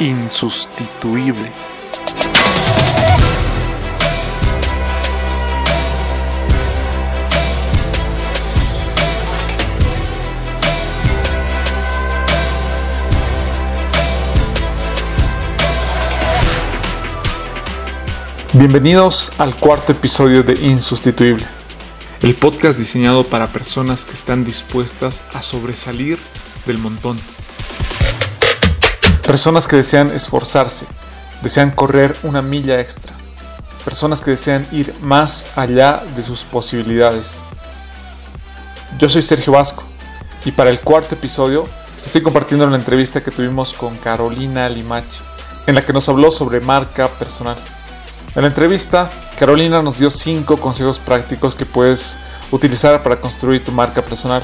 insustituible. Bienvenidos al cuarto episodio de Insustituible, el podcast diseñado para personas que están dispuestas a sobresalir del montón. Personas que desean esforzarse, desean correr una milla extra. Personas que desean ir más allá de sus posibilidades. Yo soy Sergio Vasco y para el cuarto episodio estoy compartiendo la entrevista que tuvimos con Carolina Limachi, en la que nos habló sobre marca personal. En la entrevista, Carolina nos dio 5 consejos prácticos que puedes utilizar para construir tu marca personal.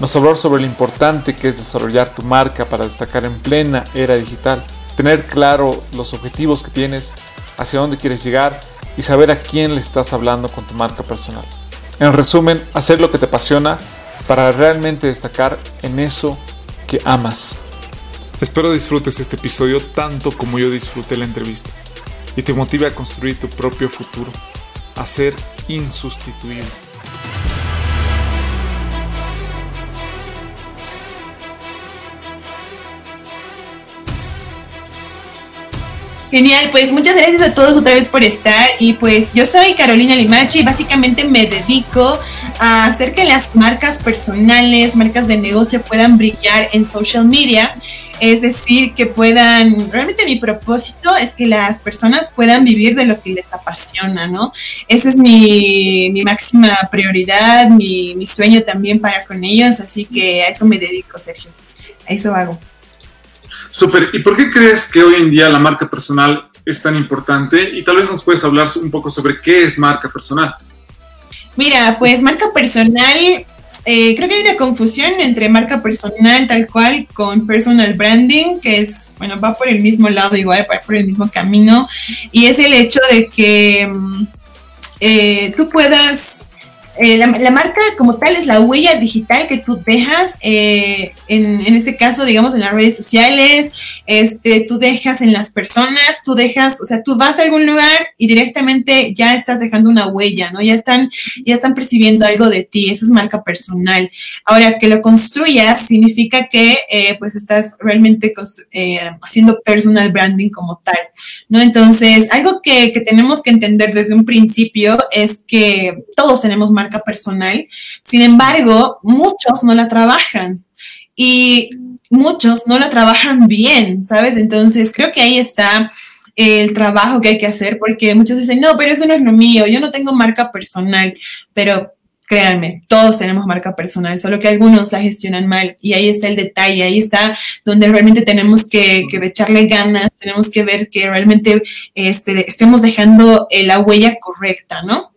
Nos habló sobre lo importante que es desarrollar tu marca para destacar en plena era digital, tener claro los objetivos que tienes, hacia dónde quieres llegar y saber a quién le estás hablando con tu marca personal. En resumen, hacer lo que te apasiona para realmente destacar en eso que amas. Espero disfrutes este episodio tanto como yo disfruté la entrevista y te motive a construir tu propio futuro, a ser insustituible. Genial, pues muchas gracias a todos otra vez por estar y pues yo soy Carolina Limachi y básicamente me dedico a hacer que las marcas personales, marcas de negocio puedan brillar en social media es decir, que puedan, realmente mi propósito es que las personas puedan vivir de lo que les apasiona, ¿no? Esa es mi, máxima prioridad, mi, mi, sueño también para con ellos, así que a eso me dedico, Sergio, a eso hago. Súper, ¿y por qué crees que hoy en día la marca personal es tan importante? Y tal vez nos puedes hablar un poco sobre qué es marca personal. Mira, pues marca personal eh, creo que hay una confusión entre marca personal tal cual con personal branding, que es, bueno, va por el mismo lado igual, va por el mismo camino, y es el hecho de que mm, eh, tú puedas eh, la, marca como tal es la huella digital que tú dejas, eh, en, en, este caso, digamos, en las redes sociales, este, tú dejas en las personas, tú dejas, o sea, tú vas a algún lugar y directamente ya estás dejando una huella, ¿no? Ya están, ya están percibiendo algo de ti, eso es marca personal. Ahora, que lo construyas significa que, eh, pues, estás realmente haciendo personal branding como tal, ¿no? Entonces, algo que, que tenemos que entender desde un principio es que todos tenemos marca personal. Sin embargo, muchos no la trabajan y muchos no la trabajan bien, ¿sabes? Entonces, creo que ahí está el trabajo que hay que hacer porque muchos dicen, no, pero eso no es lo mío, yo no tengo marca personal, pero créanme, todos tenemos marca personal, solo que algunos la gestionan mal y ahí está el detalle, ahí está donde realmente tenemos que, echarle ganas, tenemos que ver que realmente este, estemos dejando la huella correcta, ¿no?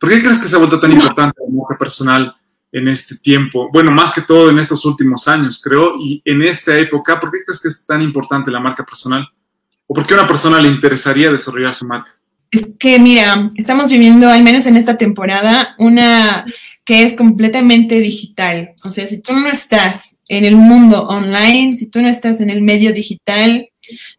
¿Por qué crees que se ha vuelto tan importante la marca personal en este tiempo? Bueno, más que todo en estos últimos años, creo, y en esta época, ¿por qué crees que es tan importante la marca personal? ¿O por qué a una persona le interesaría desarrollar su marca? Es que, mira, estamos viviendo, al menos en esta temporada, una que es completamente digital. O sea, si tú no estás en el mundo online, si tú no estás en el medio digital,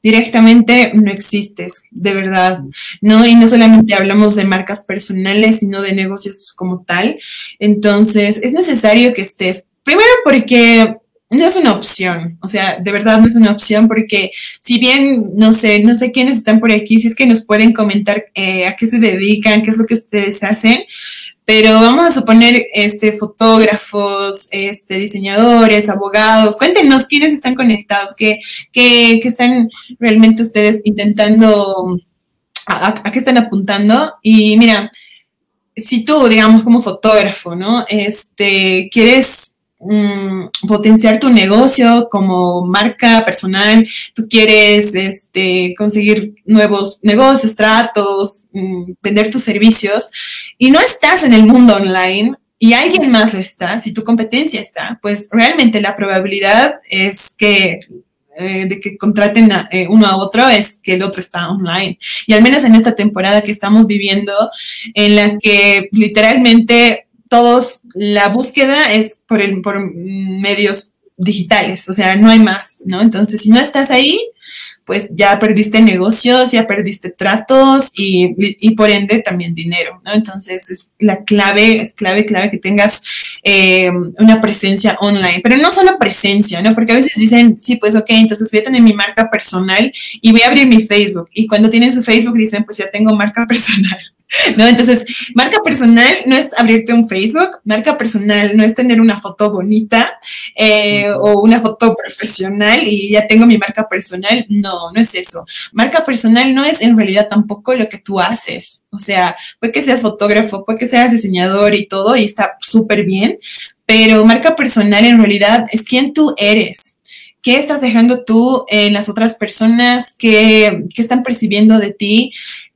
directamente no existes, de verdad, ¿no? Y no solamente hablamos de marcas personales, sino de negocios como tal. Entonces, es necesario que estés, primero porque no es una opción, o sea, de verdad no es una opción porque si bien, no sé, no sé quiénes están por aquí, si es que nos pueden comentar eh, a qué se dedican, qué es lo que ustedes hacen, pero vamos a suponer este, fotógrafos, este, diseñadores, abogados. Cuéntenos quiénes están conectados, qué, qué, qué están realmente ustedes intentando, a, qué están apuntando. Y mira, si tú, digamos, como fotógrafo, ¿no? Este, quieres Mm, potenciar tu negocio como marca personal, tú quieres este, conseguir nuevos negocios, tratos, mm, vender tus servicios y no estás en el mundo online y alguien más lo está, si tu competencia está, pues realmente la probabilidad es que eh, de que contraten a, eh, uno a otro es que el otro está online. Y al menos en esta temporada que estamos viviendo, en la que literalmente todos, la búsqueda es por, por medios digitales, o sea, no hay más, ¿no? Entonces, si no estás ahí, pues ya perdiste negocios, ya perdiste tratos y, y por ende también dinero, ¿no? Entonces es la clave, es clave, clave que tengas eh, una presencia online, pero no solo presencia, ¿no? Porque a veces dicen, sí, pues ok, entonces voy a tener mi marca personal y voy a abrir mi Facebook. Y cuando tienen su Facebook dicen, pues ya tengo marca personal. ¿no? Entonces, marca personal no es abrirte un Facebook, marca personal no es tener una foto bonita eh, o una foto profesional y ya tengo mi marca personal. No, no es eso. Marca personal no es en realidad tampoco lo que tú haces. O sea, puede que seas fotógrafo, puede que seas diseñador y todo y está súper bien, pero marca personal en realidad es quién tú eres. ¿Qué estás dejando tú en las otras personas? ¿Qué, qué están percibiendo de ti?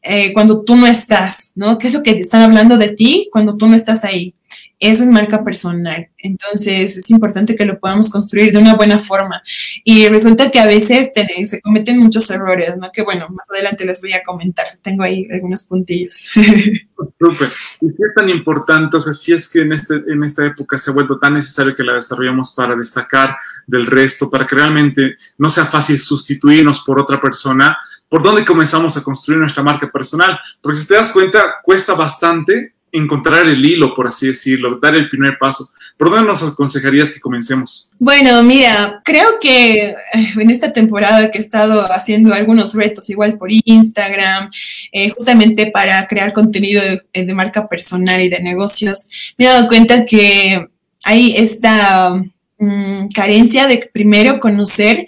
Eh, cuando tú no estás, ¿no? ¿Qué es lo que están hablando de ti cuando tú no estás ahí? Eso es marca personal. Entonces es importante que lo podamos construir de una buena forma. Y resulta que a veces se cometen muchos errores, ¿no? Que bueno, más adelante les voy a comentar. Tengo ahí algunos puntillos. Súper. Y es tan importante, o sea, si es que en, este, en esta época se ha vuelto tan necesario que la desarrollemos para destacar del resto, para que realmente no sea fácil sustituirnos por otra persona, ¿por dónde comenzamos a construir nuestra marca personal? Porque si te das cuenta, cuesta bastante encontrar el hilo, por así decirlo, dar el primer paso. ¿Por dónde nos aconsejarías que comencemos? Bueno, mira, creo que eh, en esta temporada que he estado haciendo algunos retos, igual por Instagram, eh, justamente para crear contenido de, marca personal y de negocios, me he dado cuenta que hay esta mm, carencia de primero conocer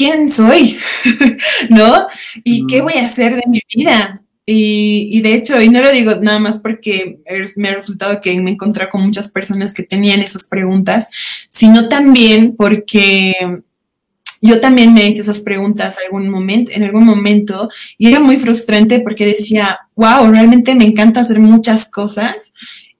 quién soy, ¿no? Y qué voy a hacer de mi vida. Y, de hecho, y no lo digo nada más porque me ha resultado que me encontré con muchas personas que tenían esas preguntas, sino también porque yo también me he hecho esas preguntas algún momento, en algún momento y era muy frustrante porque decía, wow, realmente me encanta hacer muchas cosas,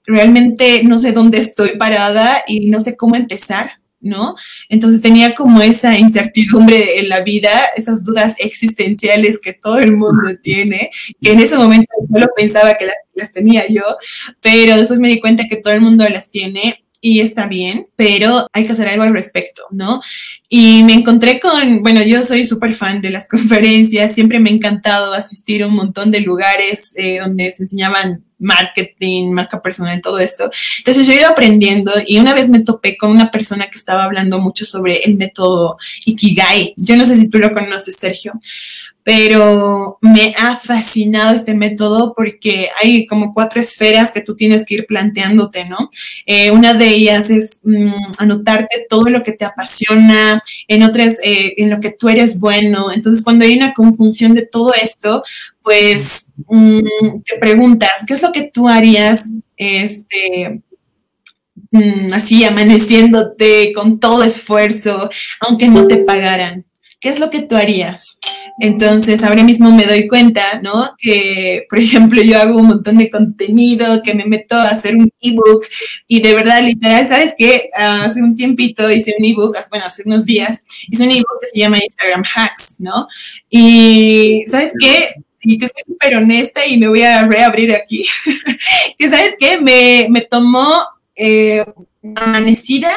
realmente no sé dónde estoy parada y no sé cómo empezar. ¿No? Entonces tenía como esa incertidumbre en la vida, esas dudas existenciales que todo el mundo tiene, que en ese momento solo pensaba que las, las tenía yo, pero después me di cuenta que todo el mundo las tiene y está bien, pero hay que hacer algo al respecto, ¿no? Y me encontré con, bueno, yo soy súper fan de las conferencias, siempre me ha encantado asistir a un montón de lugares eh, donde se enseñaban marketing, marca personal, todo esto. Entonces yo he ido aprendiendo y una vez me topé con una persona que estaba hablando mucho sobre el método Ikigai. Yo no sé si tú lo conoces, Sergio, pero me ha fascinado este método porque hay como cuatro esferas que tú tienes que ir planteándote, ¿no? Eh, una de ellas es mm, anotarte todo lo que te apasiona, en otras, eh, en lo que tú eres bueno. Entonces, cuando hay una conjunción de todo esto, pues mm, te preguntas, ¿qué es lo que tú harías? Este, mm, así amaneciéndote con todo esfuerzo, aunque no te pagaran. ¿Qué es lo que tú harías? Entonces, ahora mismo me doy cuenta, ¿no? Que, por ejemplo, yo hago un montón de contenido, que me meto a hacer un ebook y de verdad, literal, ¿sabes qué? Hace un tiempito hice un ebook, bueno, hace unos días, hice un ebook que se llama Instagram Hacks, ¿no? Y, ¿sabes qué? y te soy súper honesta y me voy a reabrir aquí, que sabes qué, me, me tomó eh, amanecida,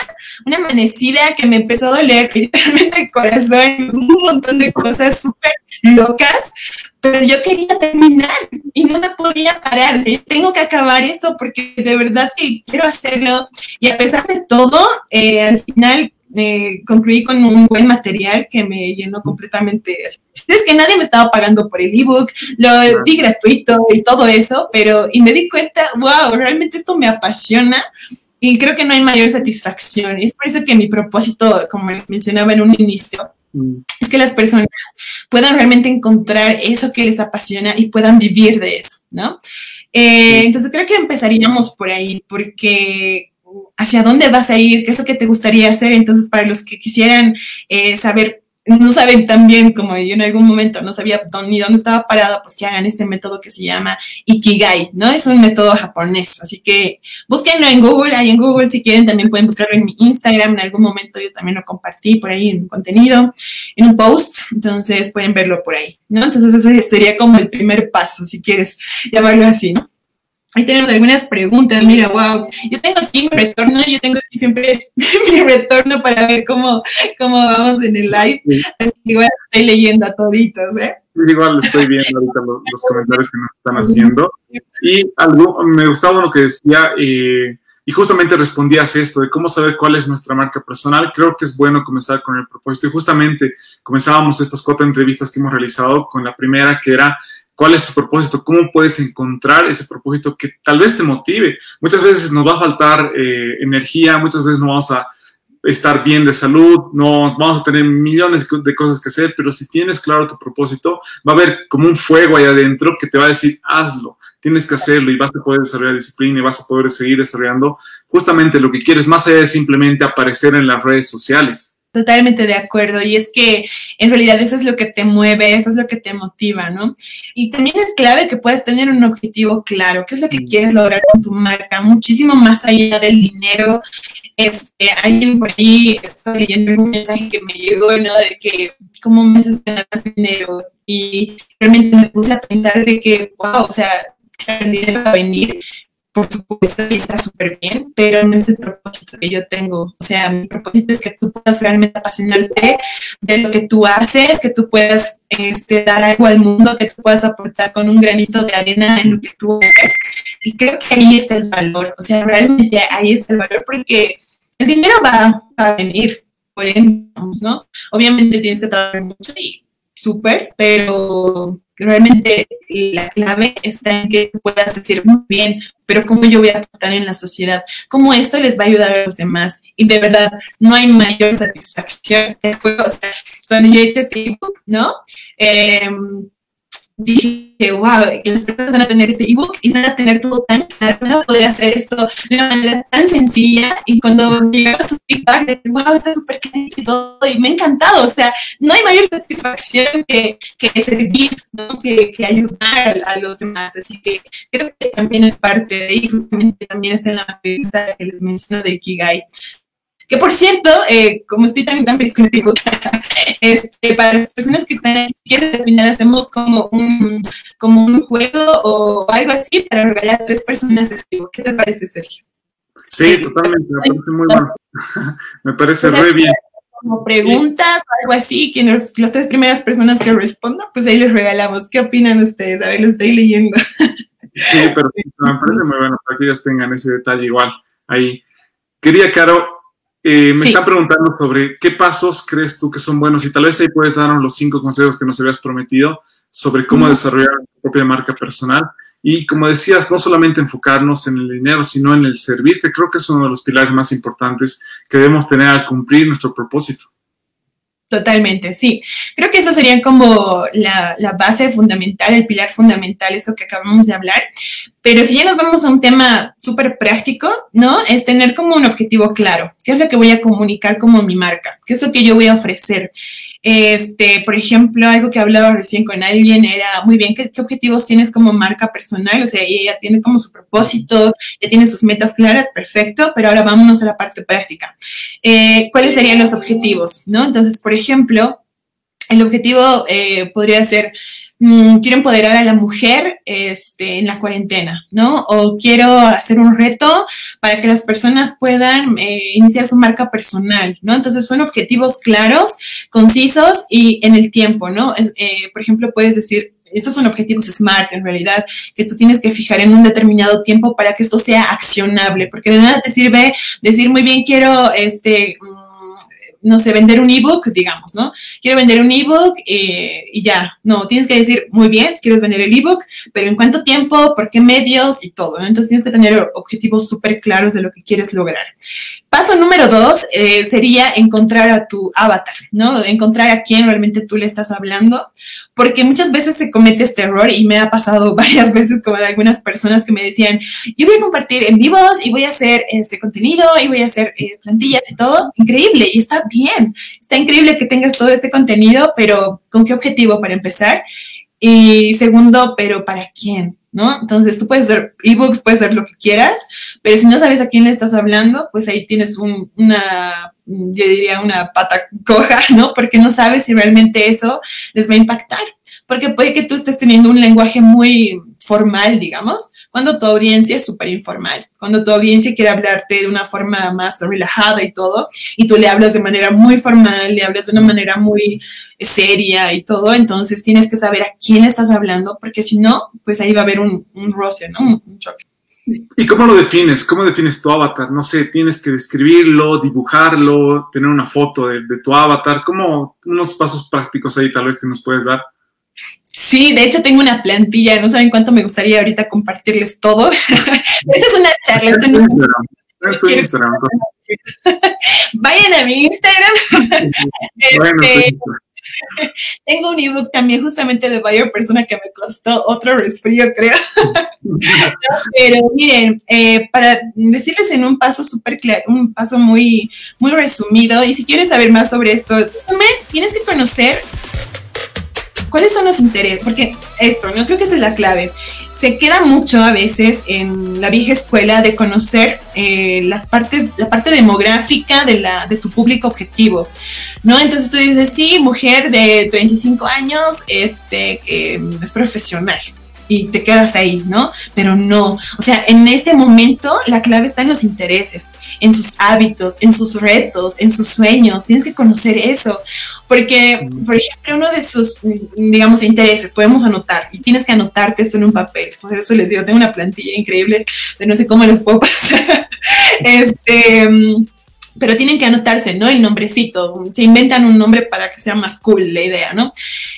una amanecida que me empezó a doler literalmente el corazón, un montón de cosas súper locas, pero yo quería terminar y no me podía parar. tengo que acabar esto porque de verdad que quiero hacerlo. Y a pesar de todo, eh, al final eh, concluí con un buen material que me llenó completamente. Es que nadie me estaba pagando por el ebook, lo di gratuito y todo eso, pero y me di cuenta, wow, realmente esto me apasiona y creo que no hay mayor satisfacción. Es por eso que mi propósito, como les mencionaba en un inicio, mm. es que las personas puedan realmente encontrar eso que les apasiona y puedan vivir de eso, ¿no? Eh, entonces creo que empezaríamos por ahí, porque hacia dónde vas a ir, qué es lo que te gustaría hacer. Entonces, para los que quisieran eh, saber no saben tan bien como yo en algún momento no sabía ni dónde estaba parada, pues que hagan este método que se llama Ikigai, ¿no? Es un método japonés, así que búsquenlo en Google, ahí en Google si quieren también pueden buscarlo en mi Instagram, en algún momento yo también lo compartí por ahí en un contenido, en un post, entonces pueden verlo por ahí, ¿no? Entonces ese sería como el primer paso, si quieres llamarlo así, ¿no? Ahí tenemos algunas preguntas, mira, wow. Yo tengo aquí mi retorno, yo tengo aquí siempre mi retorno para ver cómo, cómo vamos en el live. Así que igual estoy leyendo a toditos, ¿eh? Igual estoy viendo ahorita los, comentarios que nos están haciendo. Y algo, me gustaba lo que decía, eh, y justamente respondías esto de cómo saber cuál es nuestra marca personal. Creo que es bueno comenzar con el propósito. Y justamente comenzábamos estas cuatro entrevistas que hemos realizado con la primera, que era cuál es tu propósito, cómo puedes encontrar ese propósito que tal vez te motive. Muchas veces nos va a faltar eh, energía, muchas veces no vamos a estar bien de salud, no vamos a tener millones de cosas que hacer, pero si tienes claro tu propósito, va a haber como un fuego ahí adentro que te va a decir, hazlo, tienes que hacerlo y vas a poder desarrollar disciplina y vas a poder seguir desarrollando justamente lo que quieres, más allá de simplemente aparecer en las redes sociales. Totalmente de acuerdo. Y es que en realidad eso es lo que te mueve, eso es lo que te motiva, ¿no? Y también es clave que puedas tener un objetivo claro. ¿Qué es lo que mm. quieres lograr con tu marca? Muchísimo más allá del dinero. Este, alguien por ahí está leyendo un mensaje que me llegó, ¿no? De que cómo me haces ganar más dinero. Y realmente me puse a pensar de que, wow, o sea, el dinero va a venir por supuesto, está súper bien, pero no es el propósito que yo tengo. O sea, mi propósito es que tú puedas realmente apasionarte de lo que tú haces, que tú puedas este, dar algo al mundo, que tú puedas aportar con un granito de arena en lo que tú haces. Y creo que ahí está el valor. O sea, realmente ahí está el valor porque el dinero va, a venir, por ende, ¿no? Obviamente tienes que trabajar mucho y súper, pero realmente la clave está en que puedas decir muy bien, pero cómo yo voy a aportar en la sociedad, cómo esto les va a ayudar a los demás. Y de verdad, no hay mayor satisfacción. O sea, cuando yo he hecho este ebook, ¿no? Eh, dije, wow, las personas van a tener este ebook y van a tener todo tan claro, van a poder hacer esto de una manera tan sencilla. Y cuando llegaba su feedback, de wow, está súper claro y todo, y me ha encantado. O sea, no hay mayor satisfacción que, que servir, ¿no? que, que ayudar a, los demás. Así que creo que también es parte de, y justamente también está en la entrevista que les menciono de Kigai. Que por cierto, eh, como estoy también tan feliz con este este, para las personas que están aquí, al final hacemos como un, como un juego o algo así para regalar a tres personas este ¿Qué te parece, Sergio? Sí, totalmente, me parece muy bueno. me parece muy bien. Como preguntas o algo así, que las tres primeras personas que respondan, pues ahí les regalamos. ¿Qué opinan ustedes? A ver, lo estoy leyendo. sí, pero me parece muy bueno para que ellos tengan ese detalle igual ahí. Quería, Caro, eh, me están preguntando sobre qué pasos crees tú que son buenos y tal vez ahí puedes darnos los cinco consejos que nos habías prometido sobre cómo desarrollar tu propia marca personal. Y como decías, no solamente enfocarnos en el dinero, sino en el servir, que creo que es uno de los pilares más importantes que debemos tener al cumplir nuestro propósito. Totalmente, sí. Creo que eso sería como la, la, base fundamental, el pilar fundamental, esto que acabamos de hablar. Pero si ya nos vamos a un tema súper práctico, ¿no? Es tener como un objetivo claro. ¿Qué es lo que voy a comunicar como mi marca? ¿Qué es lo que yo voy a ofrecer? Este, por ejemplo, algo que hablaba recién con alguien era, muy bien, ¿qué, objetivos tienes como marca personal? O sea, ella tiene como su propósito, ya tiene sus metas claras, perfecto, pero ahora vámonos a la parte práctica. Eh, ¿Cuáles serían los objetivos? ¿No? Entonces, por ejemplo, el objetivo eh, podría ser Mm, quiero empoderar a la mujer este, en la cuarentena, ¿no? O quiero hacer un reto para que las personas puedan eh, iniciar su marca personal, ¿no? Entonces son objetivos claros, concisos y en el tiempo, ¿no? Eh, por ejemplo, puedes decir, estos son objetivos SMART en realidad, que tú tienes que fijar en un determinado tiempo para que esto sea accionable, porque de nada te sirve decir muy bien quiero este no sé, vender un ebook, digamos, ¿no? Quiero vender un ebook eh, y ya. No, tienes que decir, muy bien, quieres vender el ebook, pero en cuánto tiempo, por qué medios y todo, ¿no? Entonces tienes que tener objetivos súper claros de lo que quieres lograr. Paso número dos eh, sería encontrar a tu avatar, ¿no? Encontrar a quién realmente tú le estás hablando, porque muchas veces se comete este error y me ha pasado varias veces con algunas personas que me decían, yo voy a compartir en vivos y voy a hacer este contenido y voy a hacer eh, plantillas y todo, increíble, y está bien, está increíble que tengas todo este contenido, pero ¿con qué objetivo para empezar? Y segundo, pero ¿para quién? ¿No? Entonces tú puedes hacer ebooks, puedes hacer lo que quieras, pero si no sabes a quién le estás hablando, pues ahí tienes una, yo diría una pata coja, ¿no? Porque no sabes si realmente eso les va a impactar. Porque puede que tú estés teniendo un lenguaje muy formal, digamos, cuando tu audiencia es súper informal, cuando tu audiencia quiere hablarte de una forma más relajada y todo, y tú le hablas de manera muy formal, le hablas de una manera muy seria y todo, entonces tienes que saber a quién estás hablando, porque si no, pues ahí va a haber un, un roce, ¿no? Un, choque. ¿Y cómo lo defines? ¿Cómo defines tu avatar? No sé, tienes que describirlo, dibujarlo, tener una foto de, de tu avatar. ¿Cómo unos pasos prácticos ahí tal vez que nos puedes dar? Sí, de hecho tengo una plantilla, no saben cuánto me gustaría ahorita compartirles todo. Esta es una charla. Instagram. Vayan a mi Instagram. este, tengo un ebook también justamente de Buyer Persona que me costó otro resfrío, creo. pero miren, eh, para decirles en un paso súper claro, un paso muy, muy resumido, y si quieres saber más sobre esto, tienes que conocer ¿Cuáles son los intereses? Porque esto, no creo que esa es la clave. Se queda mucho a veces en la vieja escuela de conocer eh, las partes, la parte demográfica de, la, de tu público objetivo, ¿no? Entonces tú dices, sí, mujer de 35 años, este, que es profesional, y te quedas ahí, ¿no? Pero no, o sea, en este momento la clave está en los intereses, en sus hábitos, en sus retos, en sus sueños, tienes que conocer eso, porque, por ejemplo, uno de sus, digamos, intereses, podemos anotar, y tienes que anotarte esto en un papel, por eso les digo, tengo una plantilla increíble, de no sé cómo les puedo pasar, este pero tienen que anotarse, ¿no? El nombrecito, se inventan un nombre para que sea más cool la idea, ¿no?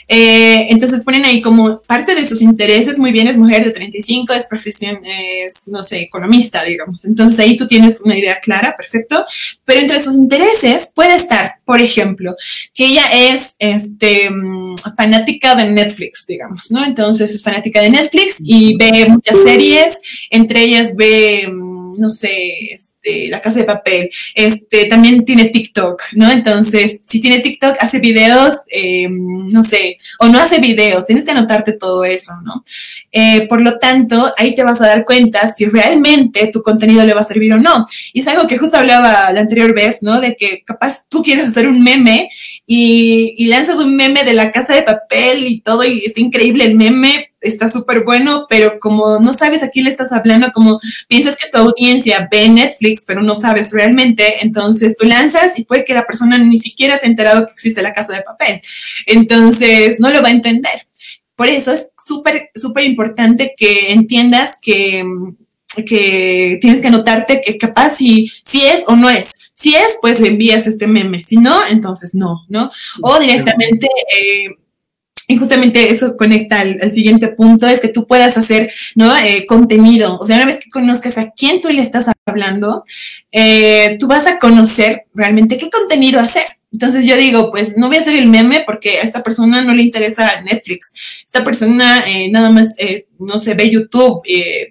Eh, entonces ponen ahí como parte de sus intereses, muy bien, es mujer de 35, es profesión, es, no sé, economista, digamos. Entonces ahí tú tienes una idea clara, perfecto, pero entre sus intereses puede estar, por ejemplo, que ella es, este, mm, fanática de Netflix, digamos, ¿no? Entonces es fanática de Netflix y ve muchas series, entre ellas ve mm, no sé, este, La Casa de Papel, este, también tiene TikTok, ¿no? Entonces, si tiene TikTok, hace videos, em, no sé, o no hace videos, tienes que anotarte todo eso, ¿no? Eh, por lo tanto, ahí te vas a dar cuenta si realmente tu contenido le va a servir o no. Y es algo que justo hablaba la anterior vez, ¿no? De que capaz tú quieres hacer un meme y, lanzas un meme de La Casa de Papel y todo, y está increíble el meme, está súper bueno, pero como no sabes a quién le estás hablando, como piensas que tu audiencia ve Netflix, pero no sabes realmente, entonces tú lanzas y puede que la persona ni siquiera se ha enterado que existe la casa de papel. Entonces no lo va a entender. Por eso es súper, súper importante que entiendas que, que tienes que anotarte que capaz si, si es o no es. Si es, pues le envías este meme. Si no, entonces no, ¿no? O directamente eh, y justamente eso conecta al, siguiente punto, es que tú puedas hacer ¿no? Eh, contenido. O sea, una vez que conozcas a quién tú le estás hablando, eh, tú vas a conocer realmente qué contenido hacer. Entonces yo digo, pues no voy a hacer el meme porque a esta persona no le interesa Netflix. Esta persona eh, nada más no se ve YouTube,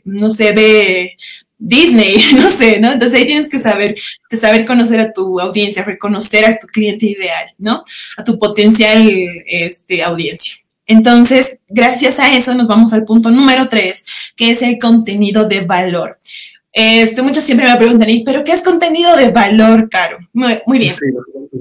no se ve Disney, no sé, ¿no? Entonces ahí tienes que saber, que saber conocer a tu audiencia, reconocer a tu cliente ideal, ¿no? A tu potencial este, audiencia. Entonces, gracias a eso nos vamos al punto número tres, que es el contenido de valor. Este, muchos siempre me preguntan, ¿pero qué es contenido de valor, Caro? Muy, muy bien.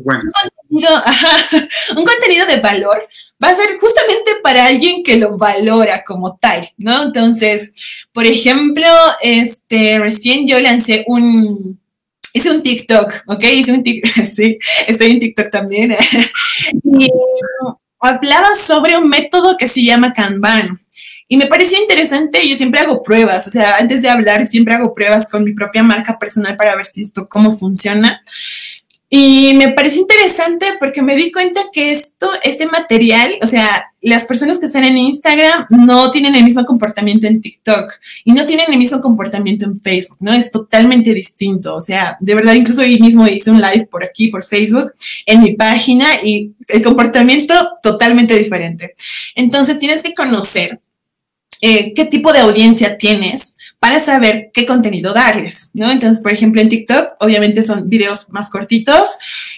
Bueno. un, contenido, un contenido de valor va a ser justamente para alguien que lo valora como tal, ¿no? Entonces, por ejemplo, este, recién yo lancé un, hice un TikTok, ¿ok? Hice un TikTok, sí, estoy en TikTok también. y hablaba sobre un método que se llama Kanban. Y me pareció interesante, yo siempre hago pruebas, o sea, antes de hablar siempre hago pruebas con mi propia marca personal para ver si esto, cómo funciona. Y me pareció interesante porque me di cuenta que esto, este material, o sea, las personas que están en Instagram no tienen el mismo comportamiento en TikTok y no tienen el mismo comportamiento en Facebook, ¿no? Es totalmente distinto. O sea, de verdad, incluso hoy mismo hice un live por aquí, por Facebook, en mi página y el comportamiento totalmente diferente. Entonces, tienes que conocer eh, qué tipo de audiencia tienes para saber qué contenido darles, ¿no? Entonces, por ejemplo, en TikTok, obviamente son videos más cortitos,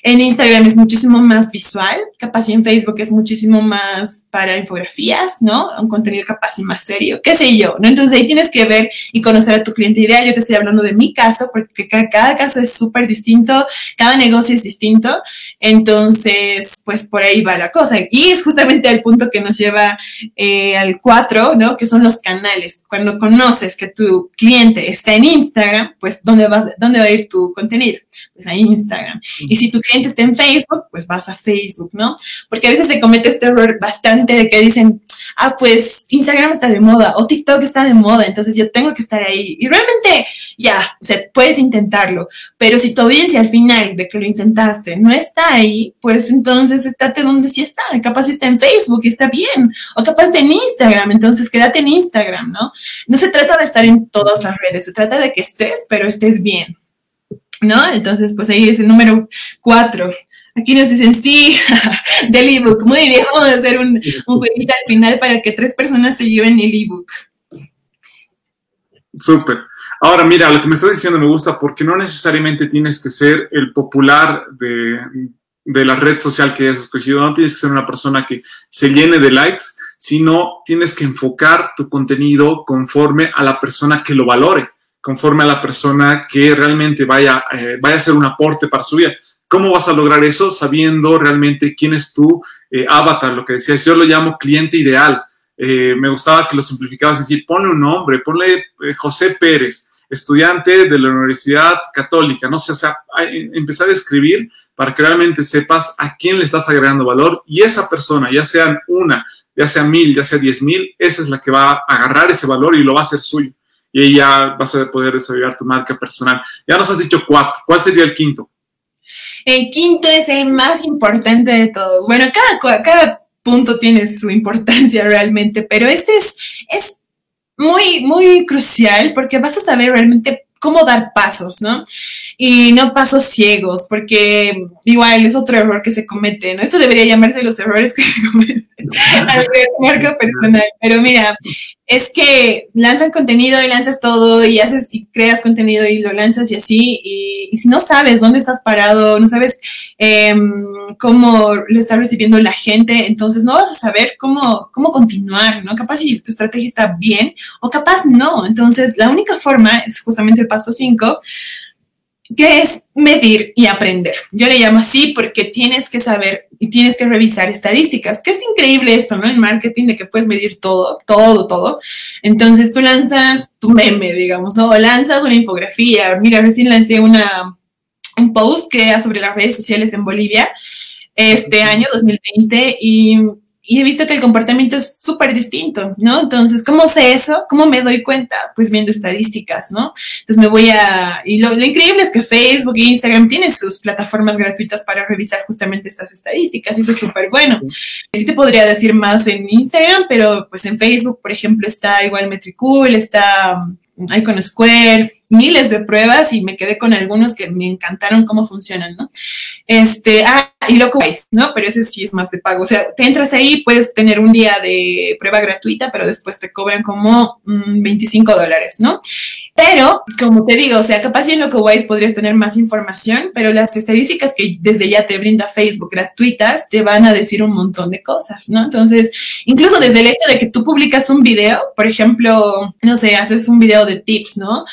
en Instagram es muchísimo más visual, capaz y en Facebook es muchísimo más para infografías, ¿no? Un contenido capaz y más serio, qué sé yo, ¿no? Entonces ahí tienes que ver y conocer a tu cliente ideal. Yo te estoy hablando de mi caso, porque cada caso es súper distinto, cada negocio es distinto, entonces, pues por ahí va la cosa. Y es justamente el punto que nos lleva eh, al 4, ¿no? Que son los canales. Cuando conoces que tu cliente está en Instagram, pues ¿dónde, vas, dónde va a ir tu contenido? Pues a Instagram. Y si tu cliente está en Facebook, pues vas a Facebook, ¿no? Porque a veces se comete este error bastante de que dicen, ah, pues Instagram está de moda o TikTok está de moda, entonces yo tengo que estar ahí. Y realmente, ya, o puedes intentarlo, pero si tu audiencia al final de que lo intentaste no está ahí, pues entonces estate donde sí está. Capaz está en Facebook y está bien, o capaz está en Instagram, entonces quédate en Instagram, ¿no? No se trata de estar en todas las redes, se trata de que estés, pero estés bien. ¿No? Entonces, pues ahí es el número cuatro. Aquí nos dicen, sí, del ebook. Muy bien, vamos a hacer un, un jueguito al final para que tres personas se lleven el ebook. Súper. Ahora, mira, lo que me estás diciendo me gusta porque no necesariamente tienes que ser el popular de, de la red social que hayas escogido, no tienes que ser una persona que se llene de likes, sino tienes que enfocar tu contenido conforme a la persona que lo valore, conforme a la persona que realmente vaya, eh, vaya a ser un aporte para su vida. ¿Cómo vas a lograr eso sabiendo realmente quién es tu eh, avatar? Lo que decías, yo lo llamo cliente ideal. Eh, me gustaba que lo simplificabas, decir, ponle un nombre, ponle José Pérez, estudiante de la Universidad Católica, no o sea, empezar a escribir para que realmente sepas a quién le estás agregando valor y esa persona, ya sean una, ya sea mil, ya sea diez mil, esa es la que va a agarrar ese valor y lo va a hacer suyo. Y ahí ya vas a poder desarrollar tu marca personal. Ya nos has dicho cuatro, ¿cuál sería el quinto? El quinto es el más importante de todos. Bueno, cada, cada punto tiene su importancia realmente, pero este es, es muy, muy crucial porque vas a saber realmente cómo dar pasos, ¿no? Y no pasos ciegos, porque igual es otro error que se comete, ¿no? Esto debería llamarse los errores que se cometen al marca personal. Pero mira, es que lanzan contenido y lanzas todo y haces y creas contenido y lo lanzas y así. Y, si no sabes dónde estás parado, no sabes em, cómo lo está recibiendo la gente, entonces no vas a saber cómo, cómo continuar, ¿no? Capaz si tu estrategia está bien o capaz no. Entonces, la única forma es justamente el paso 5 que es medir y aprender. Yo le llamo así porque tienes que saber y tienes que revisar estadísticas, que es increíble esto, ¿no? En marketing, de que puedes medir todo, todo, todo. Entonces tú lanzas tu meme, digamos, ¿no? O lanzas una infografía. Mira, recién lancé una, un post que era sobre las redes sociales en Bolivia este año 2020 y y he visto que el comportamiento es súper distinto, ¿no? Entonces, ¿cómo sé eso? ¿Cómo me doy cuenta? Pues viendo estadísticas, ¿no? Entonces me voy a... Y lo, increíble es que Facebook e Instagram tienen sus plataformas gratuitas para revisar justamente estas estadísticas y eso es súper bueno. Sí te podría decir más en Instagram, pero pues en Facebook, por ejemplo, está igual Metricool, está um, Icon Square, miles de pruebas y me quedé con algunos que me encantaron cómo funcionan, ¿no? Este, ah, y Locowise, ¿no? Pero ese sí es más de pago. O sea, te entras ahí, puedes tener un día de prueba gratuita, pero después te cobran como 25 mm, dólares, ¿no? Pero, como te digo, o sea, capaz en Locowise podrías tener más información, pero las estadísticas que desde ya te brinda Facebook gratuitas te van a decir un montón de cosas, ¿no? Entonces, incluso desde el hecho de que tú publicas un video, por ejemplo, no sé, haces un video de tips, ¿no?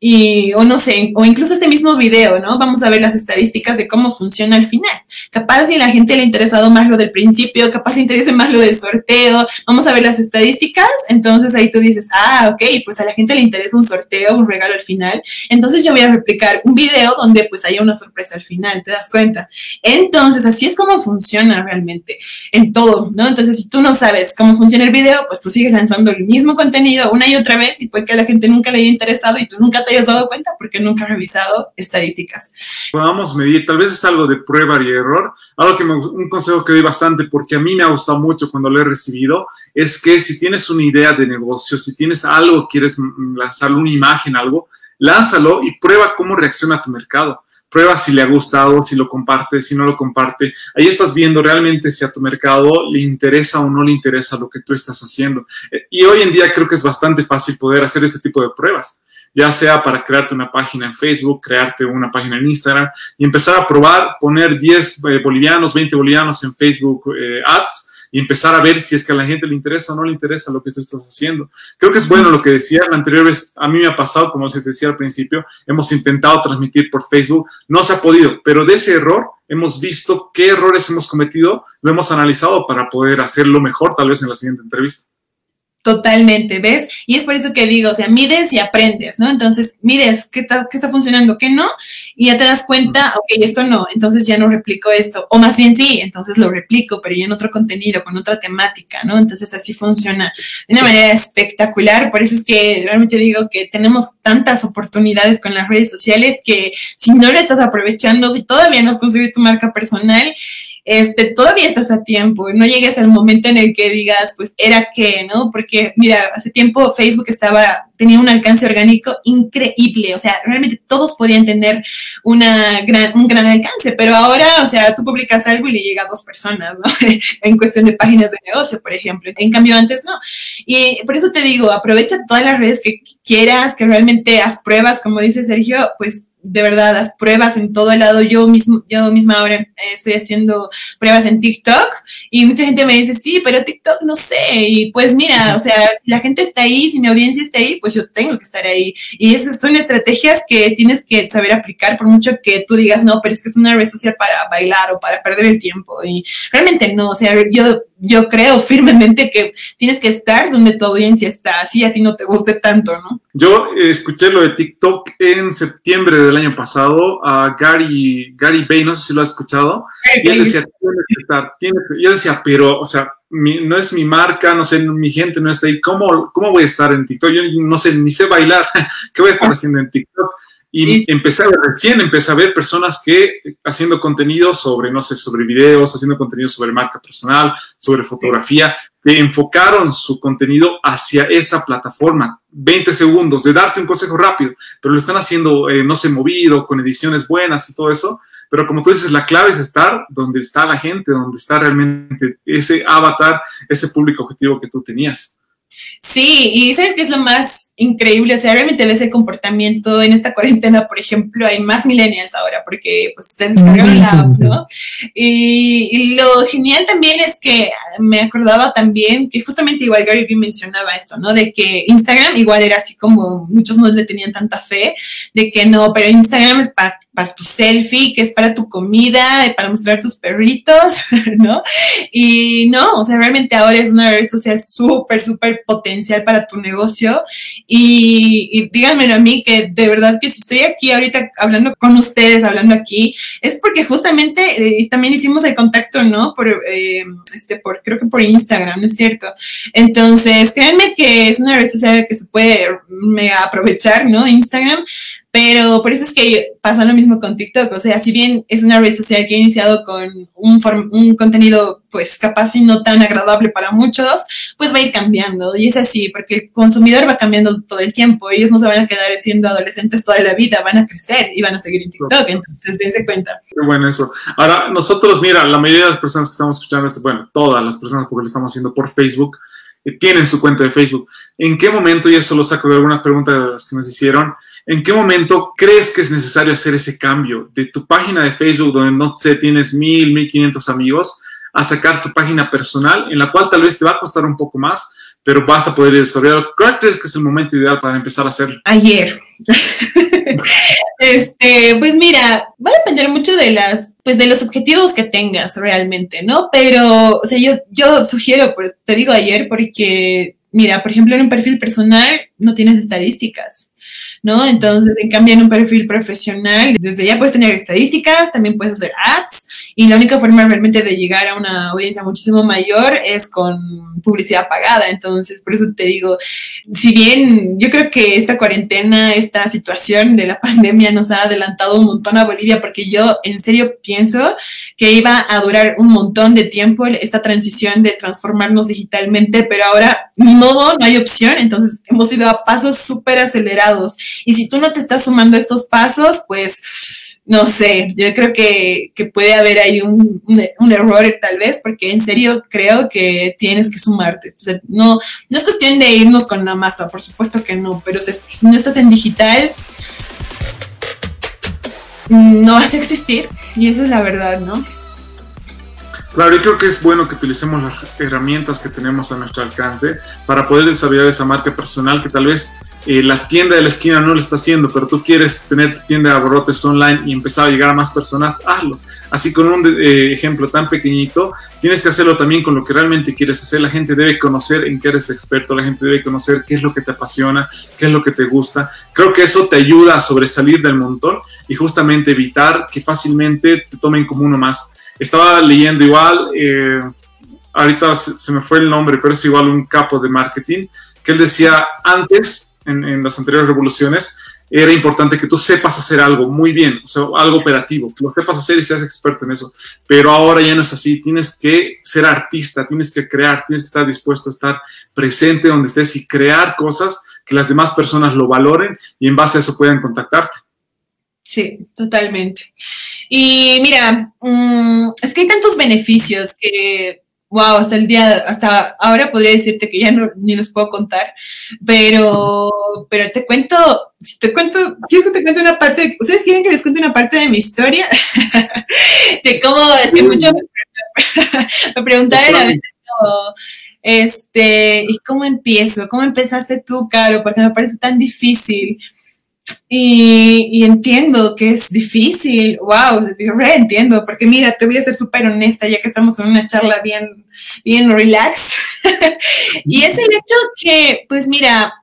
y, o no sé, o incluso este mismo video, ¿no? Vamos a ver las estadísticas de cómo funciona al final. Capaz si a la gente le ha interesado más lo del principio, capaz le interese más lo del sorteo, vamos a ver las estadísticas, entonces ahí tú dices, ah, ok, pues a la gente le interesa un sorteo, un regalo al final, entonces yo voy a replicar un video donde pues haya una sorpresa al final, ¿te das cuenta? Entonces, así es como funciona realmente en todo, ¿no? Entonces, si tú no sabes cómo funciona el video, pues tú sigues lanzando el mismo contenido una y otra vez y puede que a la gente nunca le haya interesado y tú nunca te hayas dado cuenta porque nunca he revisado estadísticas. Podamos medir, tal vez es algo de prueba y error. Algo que me, un consejo que doy bastante porque a mí me ha gustado mucho cuando lo he recibido es que si tienes una idea de negocio, si tienes algo, quieres lanzar una imagen, algo, lánzalo y prueba cómo reacciona tu mercado prueba si le ha gustado, si lo comparte, si no lo comparte. Ahí estás viendo realmente si a tu mercado le interesa o no le interesa lo que tú estás haciendo. Eh, y hoy en día creo que es bastante fácil poder hacer ese tipo de pruebas ya sea para crearte una página en Facebook, crearte una página en Instagram y empezar a probar, poner 10 eh, bolivianos, 20 bolivianos en Facebook eh, Ads y empezar a ver si es que a la gente le interesa o no le interesa lo que tú estás haciendo. Creo que es bueno lo que decía la anterior vez, a mí me ha pasado, como les decía al principio, hemos intentado transmitir por Facebook, no se ha podido, pero de ese error hemos visto qué errores hemos cometido, lo hemos analizado para poder hacerlo mejor tal vez en la siguiente entrevista. Totalmente, ¿ves? Y es por eso que digo, o sea, mides y aprendes, ¿no? Entonces, mides qué está, qué está funcionando, qué no, y ya te das cuenta, ok, esto no, entonces ya no replico esto, o más bien sí, entonces lo replico, pero ya en otro contenido, con otra temática, ¿no? Entonces así funciona de una manera espectacular, por eso es que realmente digo que tenemos tantas oportunidades con las redes sociales que si no lo estás aprovechando, si todavía no has construido tu marca personal, este, todavía estás a tiempo, no llegues al momento en el que digas, pues era que, ¿no? Porque, mira, hace tiempo Facebook estaba, tenía un alcance orgánico increíble, o sea, realmente todos podían tener una gran, un gran alcance, pero ahora, o sea, tú publicas algo y le llega a dos personas, ¿no? en cuestión de páginas de negocio, por ejemplo. En cambio, antes no. Y por eso te digo, aprovecha todas las redes que quieras, que realmente haz pruebas, como dice Sergio, pues de verdad las pruebas en todo el lado. Yo mismo, yo misma ahora eh, estoy haciendo pruebas en TikTok y mucha gente me dice, sí, pero TikTok no sé. Y pues mira, o sea, si la gente está ahí, si mi audiencia está ahí, pues yo tengo que estar ahí. Y esas son estrategias que tienes que saber aplicar por mucho que tú digas, no, pero es que es una red social para bailar o para perder el tiempo. Y realmente no, o sea, yo yo creo firmemente que tienes que estar donde tu audiencia está, así a ti no te guste tanto, ¿no? Yo escuché lo de TikTok en septiembre del año pasado a Gary, Gary Bay, no sé si lo has escuchado, y él decía, tienes que estar, tienes yo decía, pero, o sea, no es mi marca, no sé, mi gente no está ahí, ¿cómo, cómo voy a estar en TikTok? Yo no sé, ni sé bailar, ¿qué voy a estar haciendo en TikTok? Y empecé a ver, recién empecé a ver personas que haciendo contenido sobre, no sé, sobre videos, haciendo contenido sobre marca personal, sobre fotografía, que enfocaron su contenido hacia esa plataforma. 20 segundos de darte un consejo rápido, pero lo están haciendo, eh, no sé, movido, con ediciones buenas y todo eso. Pero como tú dices, la clave es estar donde está la gente, donde está realmente ese avatar, ese público objetivo que tú tenías. Sí, y ¿sabes qué es lo más increíble? O sea, realmente ves el comportamiento en esta cuarentena, por ejemplo, hay más millennials ahora porque pues se descargaron la app, ¿no? Y, lo genial también es que me acordaba también que justamente igual Gary Vee mencionaba esto, ¿no? De que Instagram igual era así como muchos no le tenían tanta fe, de que no, pero Instagram es para, para tu selfie, que es para tu comida, para mostrar tus perritos, ¿no? Y no, o sea, realmente ahora es una red social súper, súper potencial para tu negocio. Y, y díganmelo a mí que de verdad que si estoy aquí ahorita hablando con ustedes, hablando aquí, es porque justamente eh, también hicimos el contacto, ¿no? Por, eh, este, por, creo que por Instagram, ¿no es cierto? Entonces, créanme que es una red social que se puede mega aprovechar, ¿no? Instagram, pero por eso es que pasa lo mismo con TikTok. O sea, si bien es una red social que ha iniciado con un, un contenido, pues capaz y no tan agradable para muchos, pues va a ir cambiando. Y es así, porque el consumidor va cambiando todo el tiempo. Ellos no se van a quedar siendo adolescentes toda la vida, van a crecer y van a seguir en TikTok. Entonces, dense cuenta. Qué bueno eso. Ahora, nosotros, mira, la mayoría de las personas que estamos escuchando esto, bueno, todas las personas, porque lo estamos haciendo por Facebook, eh, tienen su cuenta de Facebook. ¿En qué momento, y eso lo saco de algunas preguntas de las que nos hicieron, ¿En qué momento crees que es necesario hacer ese cambio de tu página de Facebook, donde no sé, tienes mil, mil quinientos amigos, a sacar tu página personal, en la cual tal vez te va a costar un poco más, pero vas a poder desarrollar. ¿Cuál crees que es el momento ideal para empezar a hacerlo? Ayer. este, pues mira, va a depender mucho de las, pues de los objetivos que tengas realmente, ¿no? Pero, o sea, yo, yo sugiero, pues te digo ayer, porque, mira, por ejemplo, en un perfil personal no tienes estadísticas. ¿No? Entonces, en cambio, en un perfil profesional, desde ya puedes tener estadísticas, también puedes hacer ads, y la única forma realmente de llegar a una audiencia muchísimo mayor es con publicidad pagada. Entonces, por eso te digo, si bien yo creo que esta cuarentena, esta situación de la pandemia nos ha adelantado un montón a Bolivia, porque yo en serio pienso que iba a durar un montón de tiempo esta transición de transformarnos digitalmente, pero ahora ni modo, no hay opción, entonces hemos ido a pasos súper acelerados. Y si tú no te estás sumando estos pasos, pues no sé, yo creo que, puede haber ahí un, error tal vez, porque en serio creo que tienes que sumarte. no, no es cuestión de irnos con la masa, por supuesto que no, pero si no estás en digital, no vas a existir, y esa es la verdad, ¿no? Claro, yo creo que es bueno que utilicemos las herramientas que tenemos a nuestro alcance para poder desarrollar esa marca personal que tal vez la tienda de la esquina no lo está haciendo, pero tú quieres tener tienda de abarrotes online y empezar a llegar a más personas, hazlo. Así con un eh, ejemplo tan pequeñito, tienes que hacerlo también con lo que realmente quieres hacer. La gente debe conocer en qué eres experto, la gente debe conocer qué es lo que te apasiona, qué es lo que te gusta. Creo que eso te ayuda a sobresalir del montón y justamente evitar que fácilmente te tomen como uno más. Estaba leyendo igual, eh, ahorita se me fue el nombre, pero es igual un capo de marketing, que él decía antes, en, las anteriores revoluciones, era importante que tú sepas hacer algo muy bien, o sea, algo operativo, que lo sepas hacer y seas experto en eso. Pero ahora ya no es así, tienes que ser artista, tienes que crear, tienes que estar dispuesto a estar presente donde estés y crear cosas que las demás personas lo valoren y en base a eso puedan contactarte. Sí, totalmente. Y mira, mm, es que hay tantos beneficios que, wow, hasta el día, hasta ahora podría decirte que ya no, ni los puedo contar, pero, pero te cuento, si te cuento, ¿quieres que te cuente una parte? ¿Ustedes quieren que les cuente una parte de mi historia? de cómo, es que mucho me, me preguntaron a veces este, ¿y cómo empiezo? ¿Cómo empezaste tú, Caro? Porque me parece tan difícil. Y, entiendo que es difícil, wow, yo entiendo, porque mira, te voy a ser súper honesta, ya que estamos en una charla bien, bien relax. y es el hecho que, pues mira,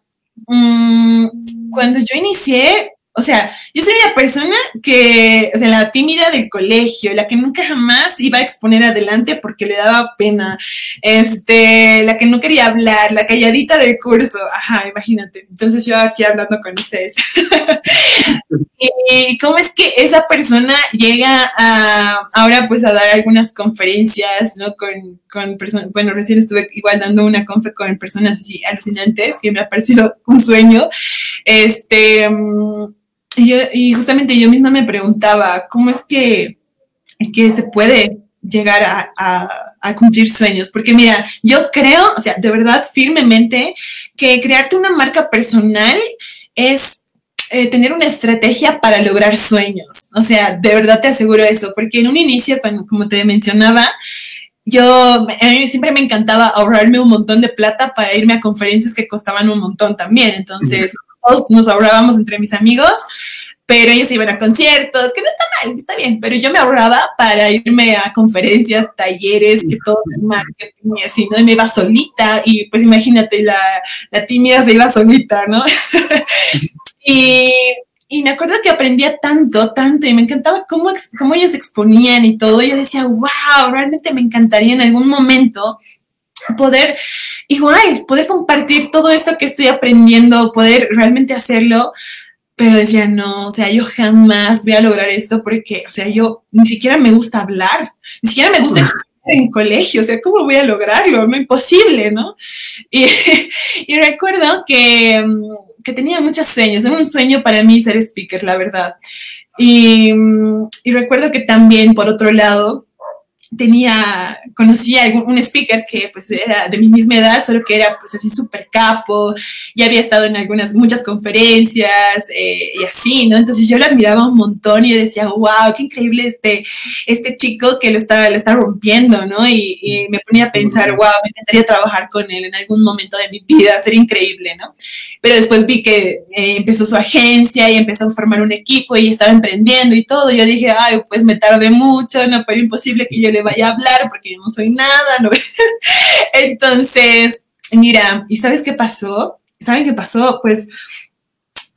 mm, cuando yo inicié, o sea, yo soy una persona que, o sea, la tímida del colegio, la que nunca jamás iba a exponer adelante porque le daba pena, este, la que no quería hablar, la calladita del curso, ajá, imagínate. Entonces yo aquí hablando con ustedes. y cómo es que esa persona llega a, ahora pues a dar algunas conferencias, ¿no? Con, con personas, bueno, recién estuve igual dando una confe con personas así alucinantes, que me ha parecido un sueño. Este, mm, y, justamente yo misma me preguntaba, ¿cómo es que, que se puede llegar a, a, cumplir sueños? Porque mira, yo creo, o sea, de verdad, firmemente, que crearte una marca personal es eh, tener una estrategia para lograr sueños. O sea, de verdad te aseguro eso, porque en un inicio, cuando, como te mencionaba, yo, a siempre me encantaba ahorrarme un montón de plata para irme a conferencias que costaban un montón también. Entonces, nos ahorrábamos entre mis amigos, pero ellos iban a conciertos, que no está mal, está bien, pero yo me ahorraba para irme a conferencias, talleres, que todo el y así, ¿no? Me iba solita y pues imagínate, la, la tímida se iba solita, ¿no? y, y me acuerdo que aprendía tanto, tanto, y me encantaba cómo, cómo ellos exponían y todo. Yo decía, wow, realmente me encantaría en algún momento poder, igual, poder compartir todo esto que estoy aprendiendo, poder realmente hacerlo. Pero decía, no, o sea, yo jamás voy a lograr esto porque, o sea, yo ni siquiera me gusta hablar, ni siquiera me gusta en colegio, o sea, ¿cómo voy a lograrlo? No, imposible, ¿no? Y, y recuerdo que, que, tenía muchos sueños, era un sueño para mí ser speaker, la verdad. Y, y recuerdo que también, por otro lado, tenía, conocía un speaker que pues era de mi misma edad, solo que era pues así súper capo, ya había estado en algunas, muchas conferencias eh, y así, ¿no? Entonces yo lo admiraba un montón y decía, wow, qué increíble este, este chico que lo está, le está rompiendo, ¿no? Y, me ponía a pensar, wow, me encantaría trabajar con él en algún momento de mi vida, ser increíble, ¿no? Pero después vi que eh, empezó su agencia y empezó a formar un equipo y estaba emprendiendo y todo, yo dije, ay, pues me tardé mucho, no, pero imposible que yo le vaya a hablar porque yo no soy nada, ¿no? Entonces, mira, ¿y sabes qué pasó? ¿Saben qué pasó? Pues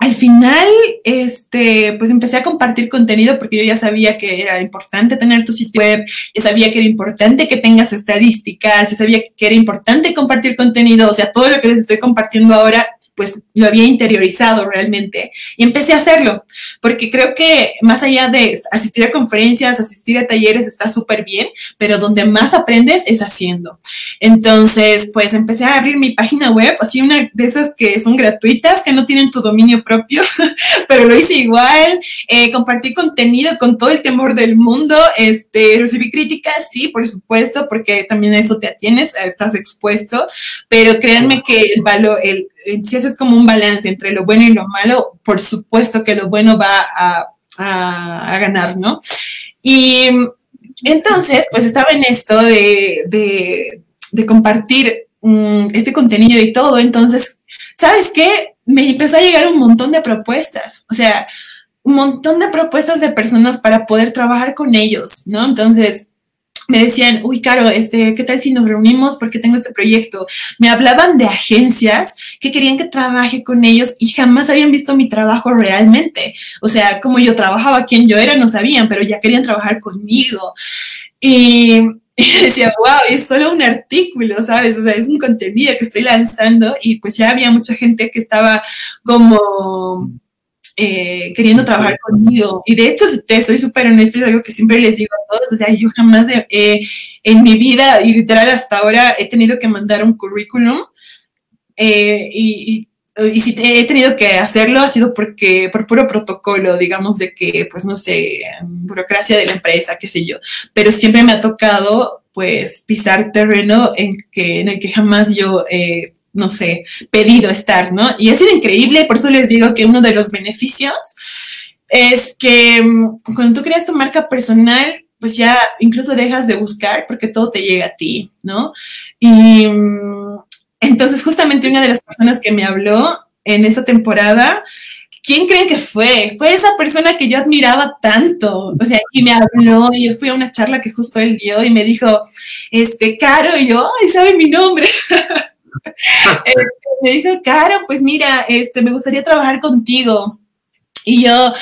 al final, este, pues empecé a compartir contenido porque yo ya sabía que era importante tener tu sitio web, ya sabía que era importante que tengas estadísticas, ya sabía que era importante compartir contenido, o sea, todo lo que les estoy compartiendo ahora pues lo había interiorizado realmente y empecé a hacerlo, porque creo que más allá de asistir a conferencias, asistir a talleres está súper bien, pero donde más aprendes es haciendo. Entonces, pues empecé a abrir mi página web, así una de esas que son gratuitas, que no tienen tu dominio propio, pero lo hice igual, eh, compartí contenido con todo el temor del mundo, este, recibí críticas, sí, por supuesto, porque también eso te atienes, estás expuesto, pero créanme que el valor, el, si haces como un balance entre lo bueno y lo malo, por supuesto que lo bueno va a, a, ganar, ¿no? Y entonces, pues estaba en esto de, de, compartir um, este contenido y todo, entonces, ¿sabes qué? Me empezó a llegar un montón de propuestas, o sea, un montón de propuestas de personas para poder trabajar con ellos, ¿no? Entonces, me decían, uy, Caro, este, ¿qué tal si nos reunimos porque tengo este proyecto? Me hablaban de agencias que querían que trabaje con ellos y jamás habían visto mi trabajo realmente. O sea, como yo trabajaba, quién yo era, no sabían, pero ya querían trabajar conmigo. Y, decía, wow, es solo un artículo, ¿sabes? O sea, es un contenido que estoy lanzando y pues ya había mucha gente que estaba como eh, queriendo trabajar conmigo. Y de hecho, te soy súper honesta, es algo que siempre les digo a todos. O sea, yo jamás en mi vida, y literal hasta ahora, he tenido que mandar un currículum. Eh, y, y, si he tenido que hacerlo, ha sido porque, por puro protocolo, digamos, de que, pues no sé, burocracia de la empresa, qué sé yo. Pero siempre me ha tocado, pues, pisar terreno en, que, en el que jamás yo. No sé, pedido estar, ¿no? Y ha sido increíble, por eso les digo que uno de los beneficios es que mm, cuando tú creas tu marca personal, pues ya incluso dejas de buscar porque todo te llega a ti, ¿no? Y mm, entonces justamente una de las personas que me habló en esa temporada, ¿quién creen que fue? Fue esa persona que yo admiraba tanto, o sea, y me habló, y yo fui a una charla que justo él dio y me dijo, este, Caro, y yo, ay, sabe mi nombre. Este, me dijo, Caro, pues mira, este, me gustaría trabajar contigo. Y yo,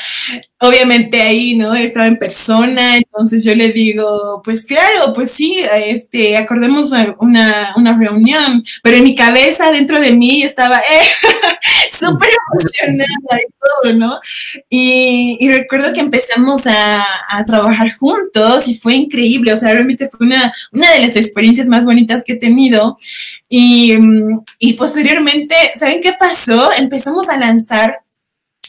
obviamente ahí, ¿no? Estaba en persona, entonces yo le digo, pues claro, pues sí, este, acordemos una, una reunión, pero en mi cabeza, dentro de mí, estaba eh, súper emocionada y todo, ¿no? Y, recuerdo que empezamos a, a, trabajar juntos y fue increíble, o sea, realmente fue una, una de las experiencias más bonitas que he tenido. Y, y posteriormente, ¿saben qué pasó? Empezamos a lanzar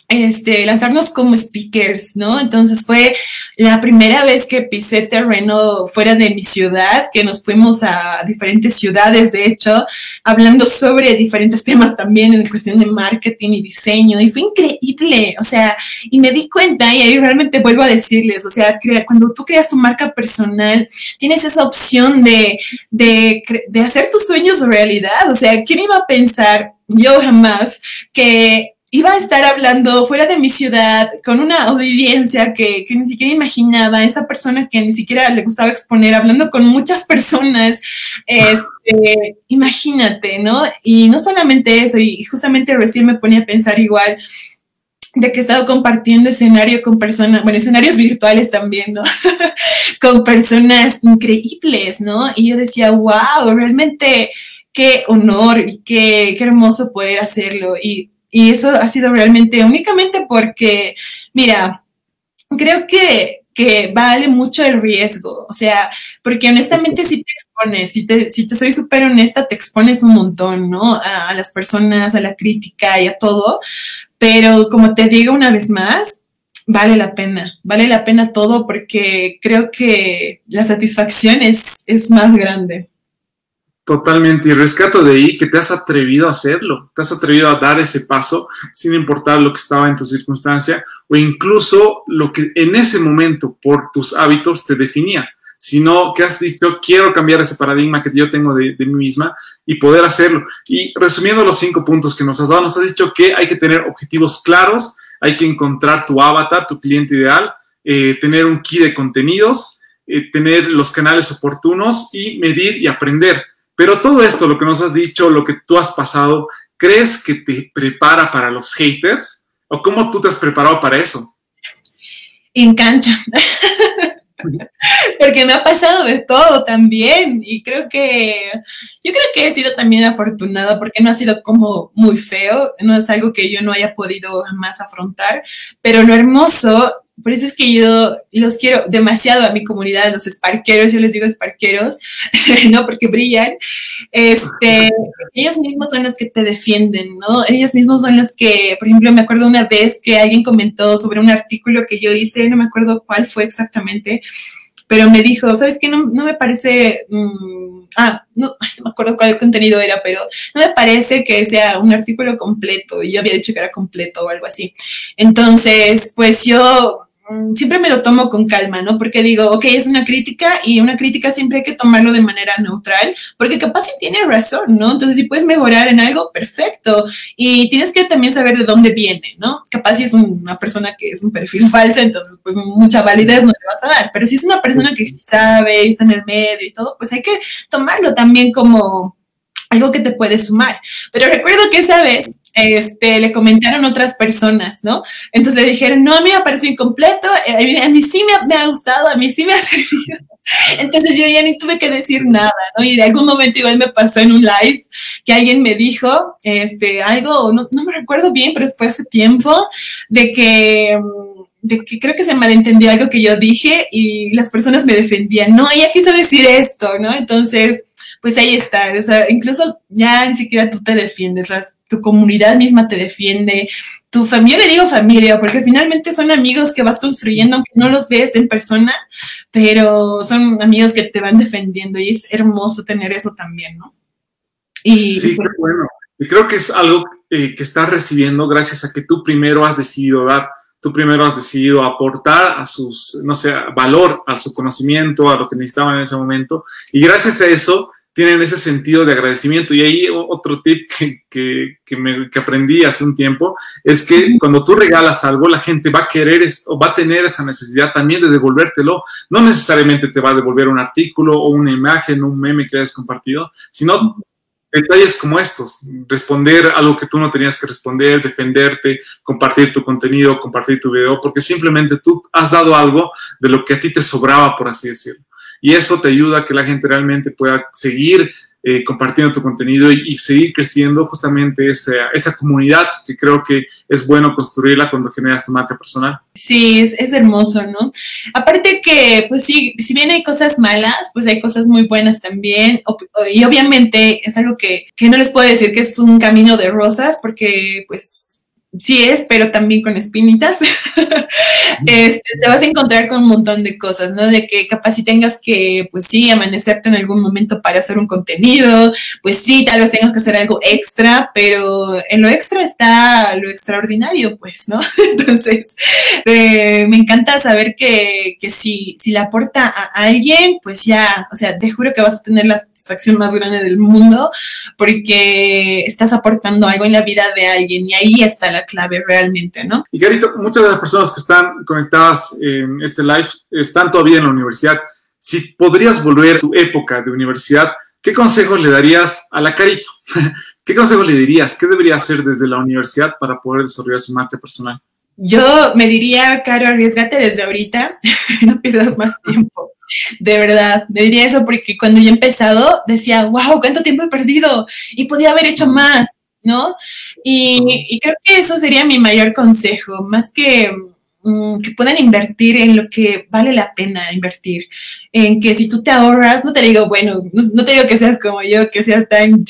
este, lanzarnos como speakers, ¿no? Entonces fue la primera vez que pisé terreno fuera de mi ciudad, que nos fuimos a diferentes ciudades, de hecho, hablando sobre diferentes temas también en cuestión de marketing y diseño, y fue increíble, o sea, y me di cuenta, y ahí realmente vuelvo a decirles, o sea, cuando tú creas tu marca personal, tienes esa opción de, de, de hacer tus sueños realidad, o sea, ¿quién iba a pensar? Yo jamás que iba a estar hablando fuera de mi ciudad con una audiencia que, que, ni siquiera imaginaba, esa persona que ni siquiera le gustaba exponer, hablando con muchas personas, este, imagínate, ¿no? Y no solamente eso, y justamente recién me ponía a pensar igual de que he estado compartiendo escenario con personas, bueno, escenarios virtuales también, ¿no? con personas increíbles, ¿no? Y yo decía, wow, realmente qué honor y qué, qué hermoso poder hacerlo. Y y eso ha sido realmente únicamente porque, mira, creo que, que vale mucho el riesgo, o sea, porque honestamente si te expones, si te, si te soy súper honesta, te expones un montón, ¿no? A, a las personas, a la crítica y a todo, pero como te digo una vez más, vale la pena, vale la pena todo porque creo que la satisfacción es, es más grande. Totalmente, y rescato de ahí que te has atrevido a hacerlo, te has atrevido a dar ese paso sin importar lo que estaba en tu circunstancia o incluso lo que en ese momento por tus hábitos te definía, sino que has dicho, quiero cambiar ese paradigma que yo tengo de, de, mí misma y poder hacerlo. Y resumiendo los cinco puntos que nos has dado, nos has dicho que hay que tener objetivos claros, hay que encontrar tu avatar, tu cliente ideal, eh, tener un key de contenidos, eh, tener los canales oportunos y medir y aprender pero todo esto, lo que nos has dicho, lo que tú has pasado, ¿crees que te prepara para los haters? ¿O cómo tú te has preparado para eso? En cancha. porque me ha pasado de todo también y creo que yo creo que he sido también afortunada porque no ha sido como muy feo, no es algo que yo no haya podido jamás afrontar, pero lo hermoso por eso es que yo los quiero demasiado a mi comunidad, los esparqueros, yo les digo esparqueros, ¿no? Porque brillan. Este, ellos mismos son los que te defienden, ¿no? Ellos mismos son los que, por ejemplo, me acuerdo una vez que alguien comentó sobre un artículo que yo hice, no me acuerdo cuál fue exactamente, pero me dijo, ¿sabes qué? No, no me parece, mm, ah, no, no, me acuerdo cuál contenido era, pero no me parece que sea un artículo completo, y yo había dicho que era completo o algo así. Entonces, pues yo siempre me lo tomo con calma, ¿no? Porque digo, ok, es una crítica y una crítica siempre hay que tomarlo de manera neutral, porque capaz si tiene razón, ¿no? Entonces, si puedes mejorar en algo, perfecto. Y tienes que también saber de dónde viene, ¿no? Capaz si es una persona que es un perfil falso, entonces, pues mucha validez no le vas a dar. Pero si es una persona que sí sabe, está en el medio y todo, pues hay que tomarlo también como algo que te puede sumar. Pero recuerdo que esa vez este, le comentaron otras personas, ¿no? Entonces le dijeron, no, a mí me parecido incompleto, eh, a mí, sí me, ha gustado, a mí sí me ha servido. Entonces yo ya ni tuve que decir nada, ¿no? Y de algún momento igual me pasó en un live que alguien me dijo, este, algo, no, no me recuerdo bien, pero fue hace tiempo, de que de que creo que se malentendió algo que yo dije y las personas me defendían, no, ella quiso decir esto, ¿no? Entonces, pues ahí está, o sea, incluso ya ni siquiera tú te defiendes, tu comunidad misma te defiende, tu familia, le digo familia, porque finalmente son amigos que vas construyendo, aunque no los ves en persona, pero son amigos que te van defendiendo y es hermoso tener eso también, ¿no? Y, sí, qué bueno. Y creo que es algo eh, que estás recibiendo gracias a que tú primero has decidido dar, tú primero has decidido aportar a sus, no sé, valor, a su conocimiento, a lo que necesitaban en ese momento. Y gracias a eso, tienen ese sentido de agradecimiento. Y ahí otro tip que, me, aprendí hace un tiempo es que cuando tú regalas algo, la gente va a querer o va a tener esa necesidad también de devolvértelo. No necesariamente te va a devolver un artículo o una imagen, un meme que hayas compartido, sino detalles como estos, responder algo que tú no tenías que responder, defenderte, compartir tu contenido, compartir tu video, porque simplemente tú has dado algo de lo que a ti te sobraba, por así decirlo y eso te ayuda a que la gente realmente pueda seguir eh, compartiendo tu contenido y, seguir creciendo justamente esa, esa, comunidad que creo que es bueno construirla cuando generas tu marca personal. Sí, es, es, hermoso, ¿no? Aparte que, pues sí, si bien hay cosas malas, pues hay cosas muy buenas también. Y obviamente es algo que, que no les puedo decir que es un camino de rosas, porque pues sí es, pero también con espinitas, este, te vas a encontrar con un montón de cosas, ¿no? De que capaz si tengas que, pues sí, amanecerte en algún momento para hacer un contenido, pues sí, tal vez tengas que hacer algo extra, pero en lo extra está lo extraordinario, pues, ¿no? Entonces, eh, me encanta saber que, que si, si le aporta a alguien, pues ya, o sea, te juro que vas a tener las satisfacción más grande del mundo porque estás aportando algo en la vida de alguien y ahí está la clave realmente, ¿no? Y Carito, muchas de las personas que están conectadas en este live están todavía en la universidad. Si podrías volver a tu época de universidad, ¿qué consejos le darías a la Carito? ¿Qué consejos le dirías? ¿Qué debería hacer desde la universidad para poder desarrollar su marca personal? Yo me diría, Caro, arriesgate desde ahorita, no pierdas más tiempo. De verdad, me diría eso porque cuando yo he empezado decía, wow, cuánto tiempo he perdido y podía haber hecho más, ¿no? Y, y creo que eso sería mi mayor consejo, más que Mm, que puedan invertir en lo que vale la pena invertir. En que si tú te ahorras, no te digo, bueno, no, te digo que seas como yo, que seas tan,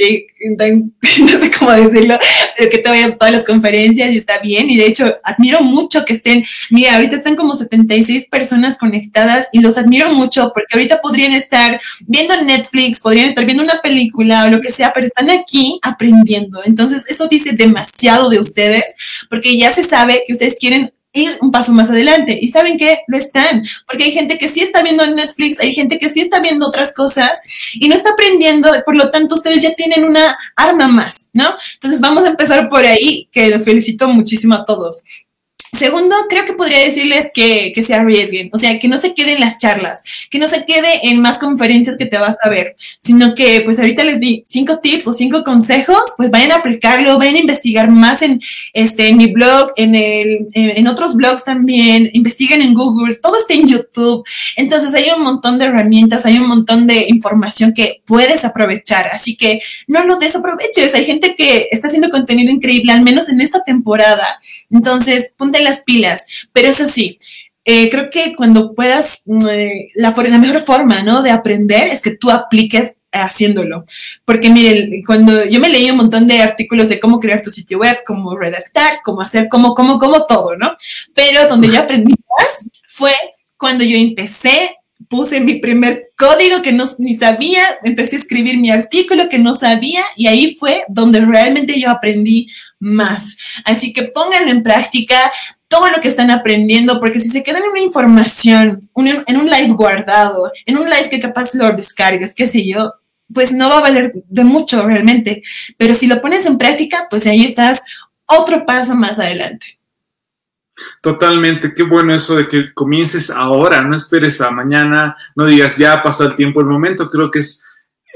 tan no sé cómo decirlo, pero que te vayas a todas las conferencias y está bien. Y de hecho, admiro mucho que estén, mira, ahorita están como 76 personas conectadas y los admiro mucho porque ahorita podrían estar viendo Netflix, podrían estar viendo una película o lo que sea, pero están aquí aprendiendo. Entonces, eso dice demasiado de ustedes porque ya se sabe que ustedes quieren ir un paso más adelante. Y saben que lo están, porque hay gente que sí está viendo Netflix, hay gente que sí está viendo otras cosas y no está aprendiendo, por lo tanto ustedes ya tienen una arma más, ¿no? Entonces vamos a empezar por ahí, que los felicito muchísimo a todos. Segundo, creo que podría decirles que, que, se arriesguen, o sea, que no se queden las charlas, que no se quede en más conferencias que te vas a ver, sino que pues ahorita les di cinco tips o cinco consejos, pues vayan a aplicarlo, vayan a investigar más en, este, en mi blog, en, el, en, otros blogs también, investiguen en Google, todo está en YouTube. Entonces hay un montón de herramientas, hay un montón de información que puedes aprovechar, así que no lo desaproveches. Hay gente que está haciendo contenido increíble, al menos en esta temporada. Entonces, ponte las pilas. Pero eso sí, eh, creo que cuando puedas, mm, eh, la, la, mejor forma, ¿no? De aprender es que tú apliques haciéndolo. Porque miren, cuando yo me leí un montón de artículos de cómo crear tu sitio web, cómo redactar, cómo hacer, cómo, cómo, cómo todo, ¿no? Pero donde yo aprendí más fue cuando yo empecé puse mi primer código que no ni sabía, empecé a escribir mi artículo que no sabía y ahí fue donde realmente yo aprendí más. Así que pónganlo en práctica todo lo que están aprendiendo, porque si se quedan en una información, en un live guardado, en un live que capaz lo descargues, qué sé yo, pues no va a valer de mucho realmente. Pero si lo pones en práctica, pues ahí estás otro paso más adelante. Totalmente, qué bueno eso de que comiences ahora, no esperes a mañana, no digas ya pasa el tiempo, el momento, creo que es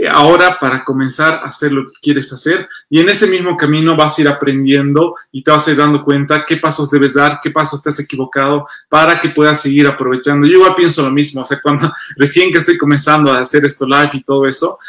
eh, ahora para comenzar a hacer lo que quieres hacer y en ese mismo camino vas a ir aprendiendo y te vas a ir dando cuenta qué pasos debes dar, qué pasos te has equivocado para que puedas seguir aprovechando. Yo igual pienso lo mismo, o sea, cuando recién que estoy comenzando a hacer esto live y todo eso,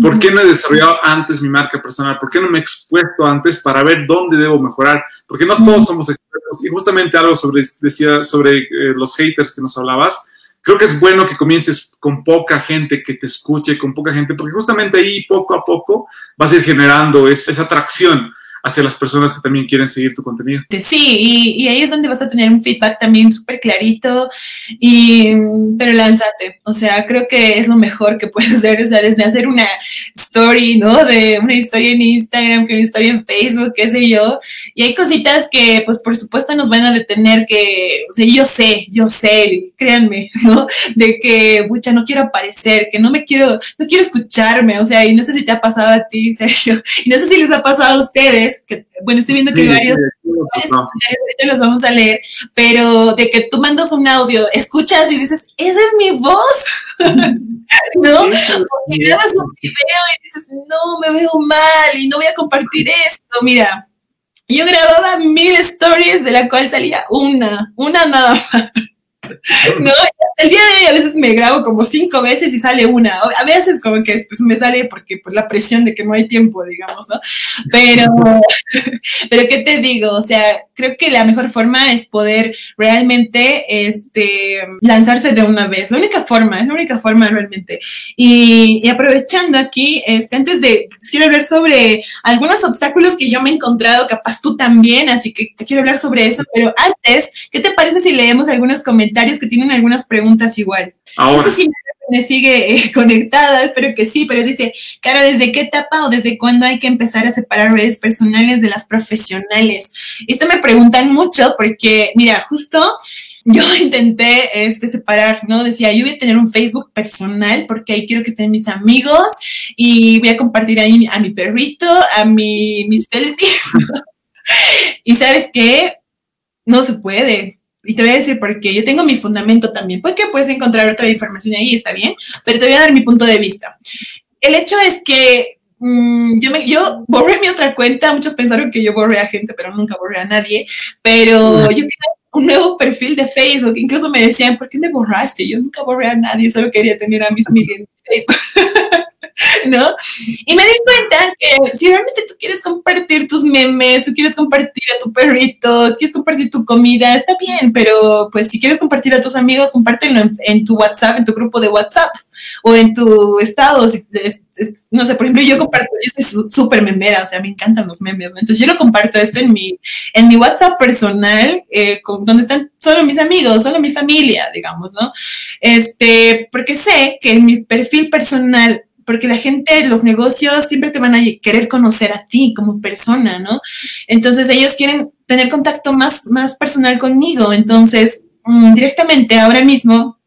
¿Por qué no he desarrollado antes mi marca personal? ¿Por qué no me he expuesto antes para ver dónde debo mejorar? Porque no todos somos expertos. Y justamente algo sobre, decía sobre eh, los haters que nos hablabas, creo que es bueno que comiences con poca gente que te escuche, con poca gente, porque justamente ahí poco a poco vas a ir generando esa atracción hacia las personas que también quieren seguir tu contenido. Sí, y, y ahí es donde vas a tener un feedback también súper clarito, y, pero lánzate, o sea, creo que es lo mejor que puedes hacer, o sea, desde hacer una story, ¿no? De una historia en Instagram, que una historia en Facebook, qué sé yo, y hay cositas que, pues, por supuesto nos van a detener que, o sea, yo sé, yo sé, créanme, ¿no? De que, mucha, no quiero aparecer, que no me quiero, no quiero escucharme, o sea, y no sé si te ha pasado a ti, Sergio, y no sé si les ha pasado a ustedes, que, bueno, estoy viendo que hay varios, ahorita los vamos a leer, pero de que tú mandas un audio, escuchas y dices, esa es mi voz, ¿no? Porque grabas un video y dices, no, me veo mal y no voy a compartir esto, mira. Yo grababa mil stories de la cual salía una, una nada más. No, el día de hoy a veces me grabo como cinco veces y sale una. A veces como que pues, me sale porque por la presión de que no hay tiempo, digamos, ¿no? Pero, pero ¿qué te digo? O sea, creo que la mejor forma es poder realmente este, lanzarse de una vez. La única forma, es la única forma realmente. Y, aprovechando aquí, este, antes de, quiero hablar sobre algunos obstáculos que yo me he encontrado, capaz tú también, así que te quiero hablar sobre eso, pero antes, ¿qué te parece si leemos algunos comentarios que tienen algunas preguntas igual? Ahora. No sé si me sigue eh, conectada, espero que sí, pero dice, claro, ¿desde qué etapa o desde cuándo hay que empezar a separar redes personales de las profesionales? Esto me preguntan mucho porque, mira, justo yo intenté este, separar, ¿no? Decía, yo voy a tener un Facebook personal porque ahí quiero que estén mis amigos y voy a compartir ahí a mi perrito, a mi, mis selfies. y sabes qué? No se puede y te voy a decir por qué. Yo tengo mi fundamento también. Puede que puedes encontrar otra información ahí, está bien, pero te voy a dar mi punto de vista. El hecho es que mm, yo, me, yo borré mi otra cuenta. Muchos pensaron que yo borré a gente, pero nunca borré a nadie. Pero yo quería un nuevo perfil de Facebook. Incluso me decían, ¿por qué me borraste? Yo nunca borré a nadie, solo quería tener a mi familia en Facebook. ¿no? Y me di cuenta que si realmente tú quieres compartir tus memes, tú quieres compartir a tu perrito, quieres compartir tu comida, está bien, pero pues si quieres compartir a tus amigos, compártelo en, tu WhatsApp, en tu grupo de WhatsApp o en tu estado. no sé, por ejemplo, yo comparto, yo soy súper memera, o sea, me encantan los memes, ¿no? Entonces yo lo comparto esto en mi, en mi WhatsApp personal, eh, donde están solo mis amigos, solo mi familia, digamos, ¿no? Este, porque sé que en mi perfil personal porque la gente, los negocios siempre te van a querer conocer a ti como persona, ¿no? Entonces ellos quieren tener contacto más, más personal conmigo. Entonces, mm, directamente ahora mismo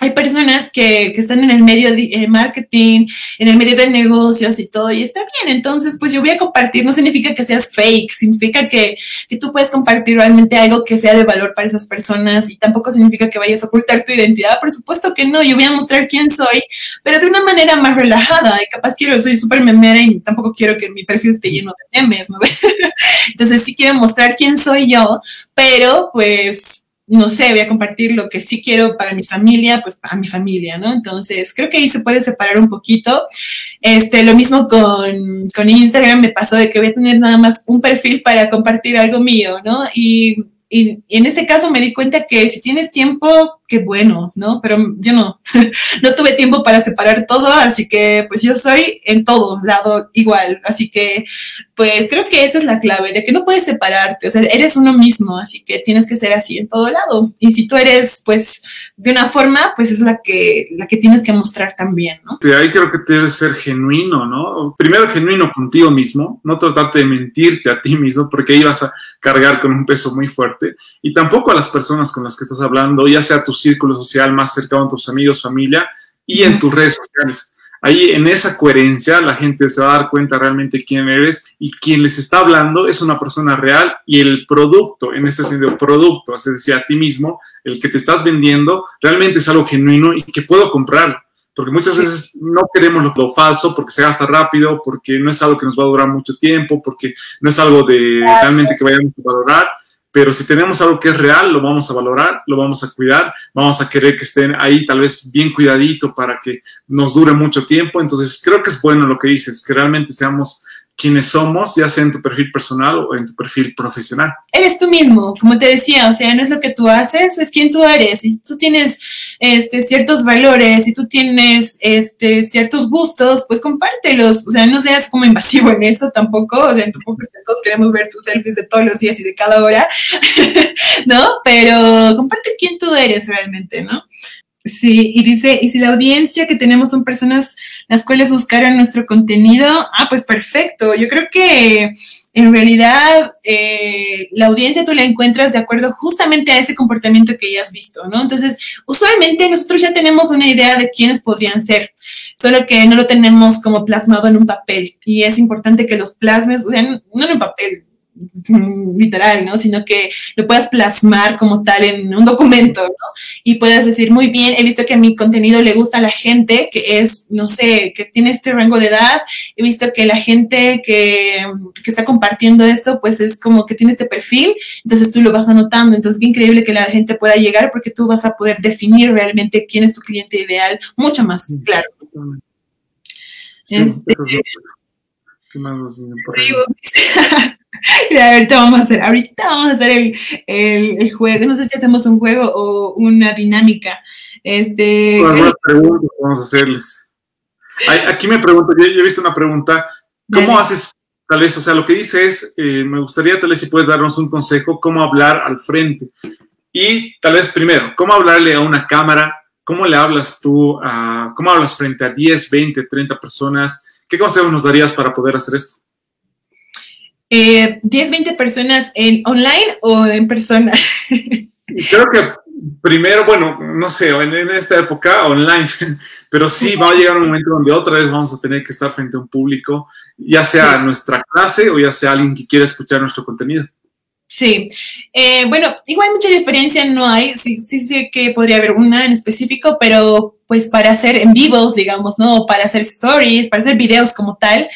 hay personas que, que, están en el medio de eh, marketing, en el medio de negocios y todo, y está bien. Entonces, pues yo voy a compartir, no significa que seas fake, significa que, que, tú puedes compartir realmente algo que sea de valor para esas personas y tampoco significa que vayas a ocultar tu identidad. Por supuesto que no, yo voy a mostrar quién soy, pero de una manera más relajada. Y capaz quiero, soy súper memera y tampoco quiero que mi perfil esté lleno de memes, ¿no? Entonces sí quiero mostrar quién soy yo, pero pues no sé, voy a compartir lo que sí quiero para mi familia, pues para mi familia, ¿no? Entonces, creo que ahí se puede separar un poquito. Este, lo mismo con, con Instagram me pasó de que voy a tener nada más un perfil para compartir algo mío, ¿no? Y, y, en este caso me di cuenta que si tienes tiempo, qué bueno, ¿no? Pero yo no, no tuve tiempo para separar todo, así que pues yo soy en todo lado igual, así que pues creo que esa es la clave, de que no puedes separarte, o sea, eres uno mismo, así que tienes que ser así en todo lado. Y si tú eres pues de una forma, pues es la que, la que tienes que mostrar también, ¿no? De ahí creo que debes ser genuino, ¿no? Primero genuino contigo mismo, no tratarte de mentirte a ti mismo, porque ahí vas a cargar con un peso muy fuerte, y tampoco a las personas con las que estás hablando, ya sea tus círculo social más cercano a tus amigos, familia y en tus redes sociales. Ahí en esa coherencia la gente se va a dar cuenta realmente quién eres y quien les está hablando es una persona real y el producto, en este sentido, producto, es decir, a ti mismo, el que te estás vendiendo, realmente es algo genuino y que puedo comprar. Porque muchas veces no queremos lo, lo, falso porque se gasta rápido, porque no es algo que nos va a durar mucho tiempo, porque no es algo de realmente que vayamos a valorar pero si tenemos algo que es real, lo vamos a valorar, lo vamos a cuidar, vamos a querer que estén ahí tal vez bien cuidadito para que nos dure mucho tiempo. Entonces, creo que es bueno lo que dices, que realmente seamos quienes somos, ya sea en tu perfil personal o en tu perfil profesional. Eres tú mismo, como te decía, o sea, no es lo que tú haces, es quien tú eres. Si tú tienes este, ciertos valores, si tú tienes este, ciertos gustos, pues compártelos. O sea, no seas como invasivo en eso tampoco. O sea, tampoco es que todos queremos ver tus selfies de todos los días y de cada hora, ¿no? Pero comparte quién tú eres realmente, ¿no? Sí, y dice, y si la audiencia que tenemos son personas las cuales buscaron nuestro contenido, ah, pues perfecto. Yo creo que en realidad eh, la audiencia tú la encuentras de acuerdo justamente a ese comportamiento que ya has visto, ¿no? Entonces, usualmente nosotros ya tenemos una idea de quiénes podrían ser, solo que no lo tenemos como plasmado en un papel y es importante que los plasmes, no en un papel, literal, ¿no? Sino que lo puedas plasmar como tal en un documento, ¿no? Y puedas decir, muy bien, he visto que mi contenido le gusta a la gente que es, no sé, que tiene este rango de edad, he visto que la gente que, que está compartiendo esto, pues es como que tiene este perfil, entonces tú lo vas anotando, entonces qué increíble que la gente pueda llegar porque tú vas a poder definir realmente quién es tu cliente ideal mucho más claro. Sí, este, ¿Qué más? ahorita vamos a hacer, ahorita vamos a hacer el, el, el, juego. No sé si hacemos un juego o una dinámica. Este. Bueno, preguntas vamos a hacerles. Aquí me pregunto, yo, yo he visto una pregunta. ¿Cómo Dale. haces, tal vez, o sea, lo que dice es, eh, me gustaría tal vez si puedes darnos un consejo, cómo hablar al frente. Y tal vez primero, cómo hablarle a una cámara, cómo le hablas tú, a, cómo hablas frente a 10, 20, 30 personas. ¿Qué consejos nos darías para poder hacer esto? eh, 10, 20 personas en online o en persona? Creo que primero, bueno, no sé, en, en, esta época online, pero sí va a llegar un momento donde otra vez vamos a tener que estar frente a un público, ya sea sí. nuestra clase o ya sea alguien que quiera escuchar nuestro contenido. Sí, eh, bueno, igual mucha diferencia no hay, sí, sí sé que podría haber una en específico, pero pues para hacer en vivos, digamos, ¿no? Para hacer stories, para hacer videos como tal,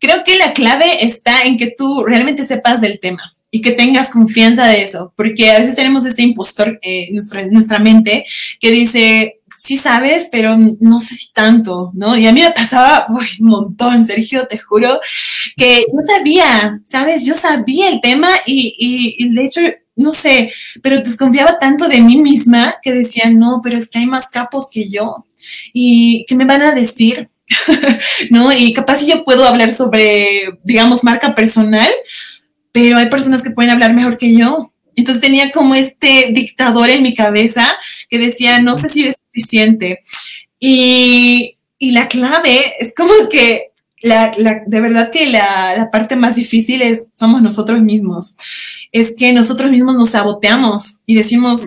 creo que la clave está en que tú realmente sepas del tema y que tengas confianza de eso, porque a veces tenemos este impostor eh, en nuestra, nuestra mente que dice, sí sabes, pero no sé si tanto, ¿no? Y a mí me pasaba un montón, Sergio, te juro, que no sabía, ¿sabes? Yo sabía el tema y, y, y de hecho no sé, pero desconfiaba tanto de mí misma que decía, no, pero es que hay más capos que yo. ¿Y qué me van a decir? ¿No? Y capaz yo puedo hablar sobre, digamos, marca personal, pero hay personas que pueden hablar mejor que yo. Entonces tenía como este dictador en mi cabeza que decía, no sé si es suficiente. Y, y la clave es como que la, la, de verdad que la, la, parte más difícil es somos nosotros mismos. Es que nosotros mismos nos saboteamos y decimos,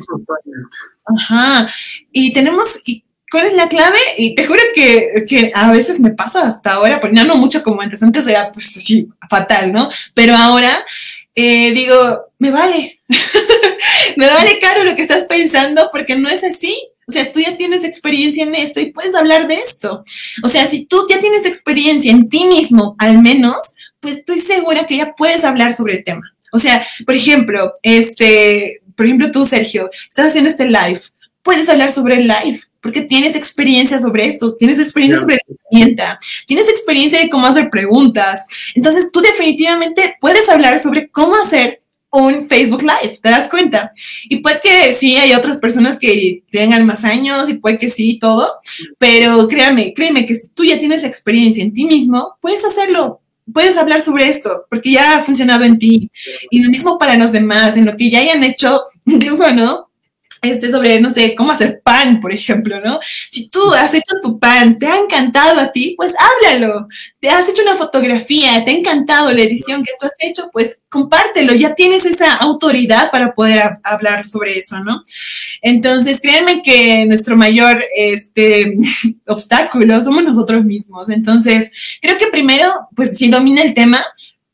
Ajá. Y tenemos, y ¿cuál es la clave? Y te juro que, que, a veces me pasa hasta ahora, porque ya no mucho como antes, antes era pues así fatal, ¿no? Pero ahora eh, digo, me vale, me vale caro lo que estás pensando porque no es así. O sea, tú ya tienes experiencia en esto y puedes hablar de esto. O sea, si tú ya tienes experiencia en ti mismo, al menos, pues estoy segura que ya puedes hablar sobre el tema. O sea, por ejemplo, este, por ejemplo, tú, Sergio, estás haciendo este live. Puedes hablar sobre el live porque tienes experiencia sobre esto, tienes experiencia sobre la herramienta, tienes experiencia de cómo hacer preguntas. Entonces, tú definitivamente puedes hablar sobre cómo hacer un Facebook Live, ¿te das cuenta? Y puede que sí, hay otras personas que tengan más años y puede que sí, todo, pero créame, créeme que si tú ya tienes la experiencia en ti mismo, puedes hacerlo, puedes hablar sobre esto, porque ya ha funcionado en ti. Y lo mismo para los demás, en lo que ya hayan hecho, incluso, ¿no? Este sobre, no sé, cómo hacer pan, por ejemplo, ¿no? Si tú has hecho tu pan, te ha encantado a ti, pues háblalo. Te has hecho una fotografía, te ha encantado la edición que tú has hecho, pues compártelo. Ya tienes esa autoridad para poder hablar sobre eso, ¿no? Entonces, créanme que nuestro mayor este, obstáculo somos nosotros mismos. Entonces, creo que primero, pues si domina el tema,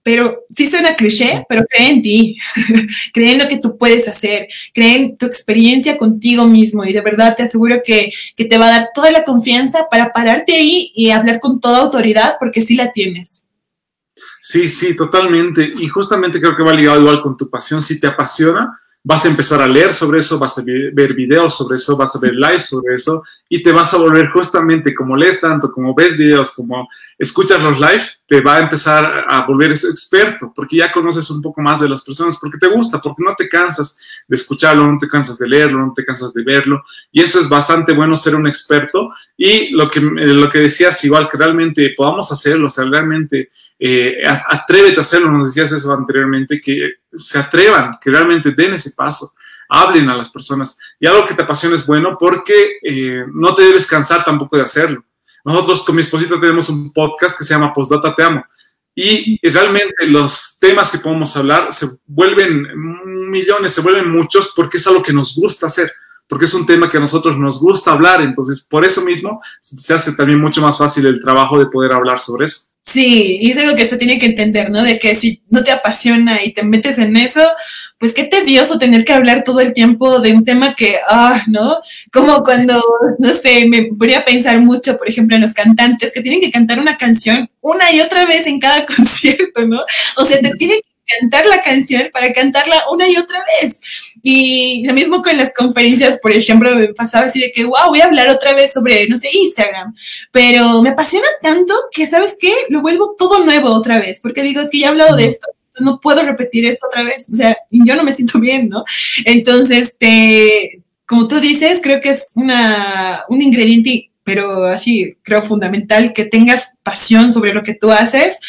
pero sí suena cliché, pero cree en ti, cree en lo que tú puedes hacer, cree en tu experiencia contigo mismo y de verdad te aseguro que, que, te va a dar toda la confianza para pararte ahí y hablar con toda autoridad porque sí la tienes. Sí, sí, totalmente. Y justamente creo que va ligado igual con tu pasión. Si te apasiona, vas a empezar a leer sobre eso, vas a ver videos sobre eso, vas a ver lives sobre eso y te vas a volver justamente como lees tanto, como ves videos, como escuchas los lives, te va a empezar a volver experto porque ya conoces un poco más de las personas, porque te gusta, porque no te cansas de escucharlo, no te cansas de leerlo, no te cansas de verlo y eso es bastante bueno ser un experto y lo que, lo que decías igual que realmente podamos hacerlo, o sea, realmente eh, atrévete a hacerlo, nos decías eso anteriormente, que se atrevan, que realmente den ese paso, hablen a las personas. Y algo que te apasiona es bueno porque eh, no te debes cansar tampoco de hacerlo. Nosotros con mi esposita tenemos un podcast que se llama Postdata Te Amo. Y realmente los temas que podemos hablar se vuelven millones, se vuelven muchos porque es algo que nos gusta hacer, porque es un tema que a nosotros nos gusta hablar. Entonces, por eso mismo se hace también mucho más fácil el trabajo de poder hablar sobre eso. Sí, y es algo que se tiene que entender, ¿no? De que si no te apasiona y te metes en eso, pues qué tedioso tener que hablar todo el tiempo de un tema que, ah, ¿no? Como cuando, no sé, me voy a pensar mucho, por ejemplo, en los cantantes que tienen que cantar una canción una y otra vez en cada concierto, ¿no? O sea, te tienen que cantar la canción para cantarla una y otra vez. Y lo mismo con las conferencias, por ejemplo, me pasaba así de que, wow, voy a hablar otra vez sobre, no sé, Instagram, pero me apasiona tanto que, ¿sabes qué? Lo vuelvo todo nuevo otra vez, porque digo, es que ya he hablado de esto, no puedo repetir esto otra vez, o sea, yo no me siento bien, ¿no? Entonces, te, como tú dices, creo que es una, un ingrediente pero así creo fundamental que tengas pasión sobre lo que tú haces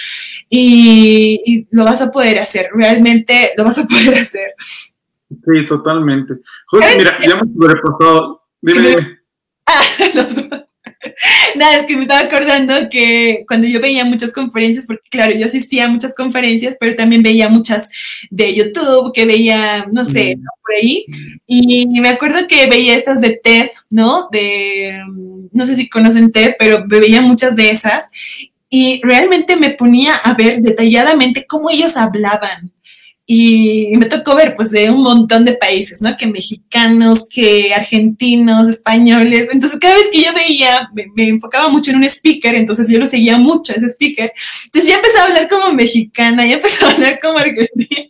y, lo vas a poder hacer, realmente lo vas a poder hacer. Sí, totalmente. mira, ya hemos sobrepasado. Dime, dime. Ah, Nada, es que me estaba acordando que cuando yo veía muchas conferencias, porque claro, yo asistía a muchas conferencias, pero también veía muchas de YouTube, que veía, no sé, por ahí. Y me acuerdo que veía estas de TED, ¿no? De, no sé si conocen TED, pero veía muchas de esas y realmente me ponía a ver detalladamente cómo ellos hablaban. Y me tocó ver pues de un montón de países, ¿no? Que mexicanos, que argentinos, españoles. Entonces cada vez que yo veía, me, enfocaba mucho en un speaker, entonces yo lo seguía mucho, ese speaker. Entonces ya empezaba a hablar como mexicana, ya empezaba a hablar como argentina.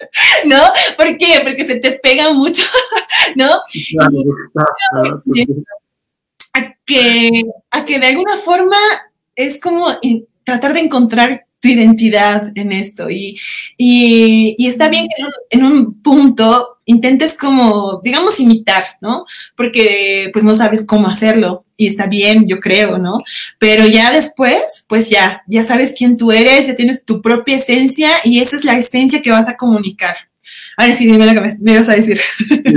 ¿No? ¿Por qué? Porque se te pega mucho, ¿no? a, que, a que de alguna forma es como tratar de encontrar tu identidad en esto y, y, está bien que en un, punto intentes como, digamos, imitar, ¿no? Porque pues no sabes cómo hacerlo y está bien, yo creo, ¿no? Pero ya después, pues ya, ya sabes quién tú eres, ya tienes tu propia esencia y esa es la esencia que vas a comunicar. Ahora sí, dime lo que me, ibas a decir. Te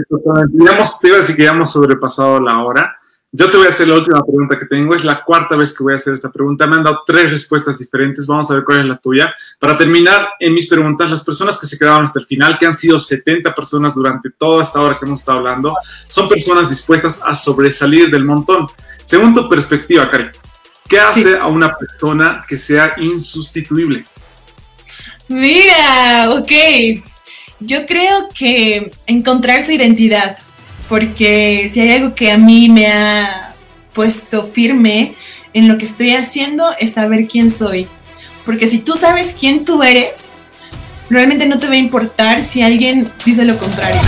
iba a decir que ya hemos sobrepasado la hora Yo te voy a hacer la última pregunta que tengo. Es la cuarta vez que voy a hacer esta pregunta. Me han dado tres respuestas diferentes. Vamos a ver cuál es la tuya. Para terminar en mis preguntas, las personas que se quedaron hasta el final, que han sido 70 personas durante toda esta hora que hemos estado hablando, son personas dispuestas a sobresalir del montón. Según tu perspectiva, Carito, ¿qué hace a una persona que sea insustituible? Mira, ok. Yo creo que encontrar su identidad porque si hay algo que a mí me ha puesto firme en lo que estoy haciendo es saber quién soy. Porque si tú sabes quién tú eres, realmente no te va a importar si alguien dice lo contrario.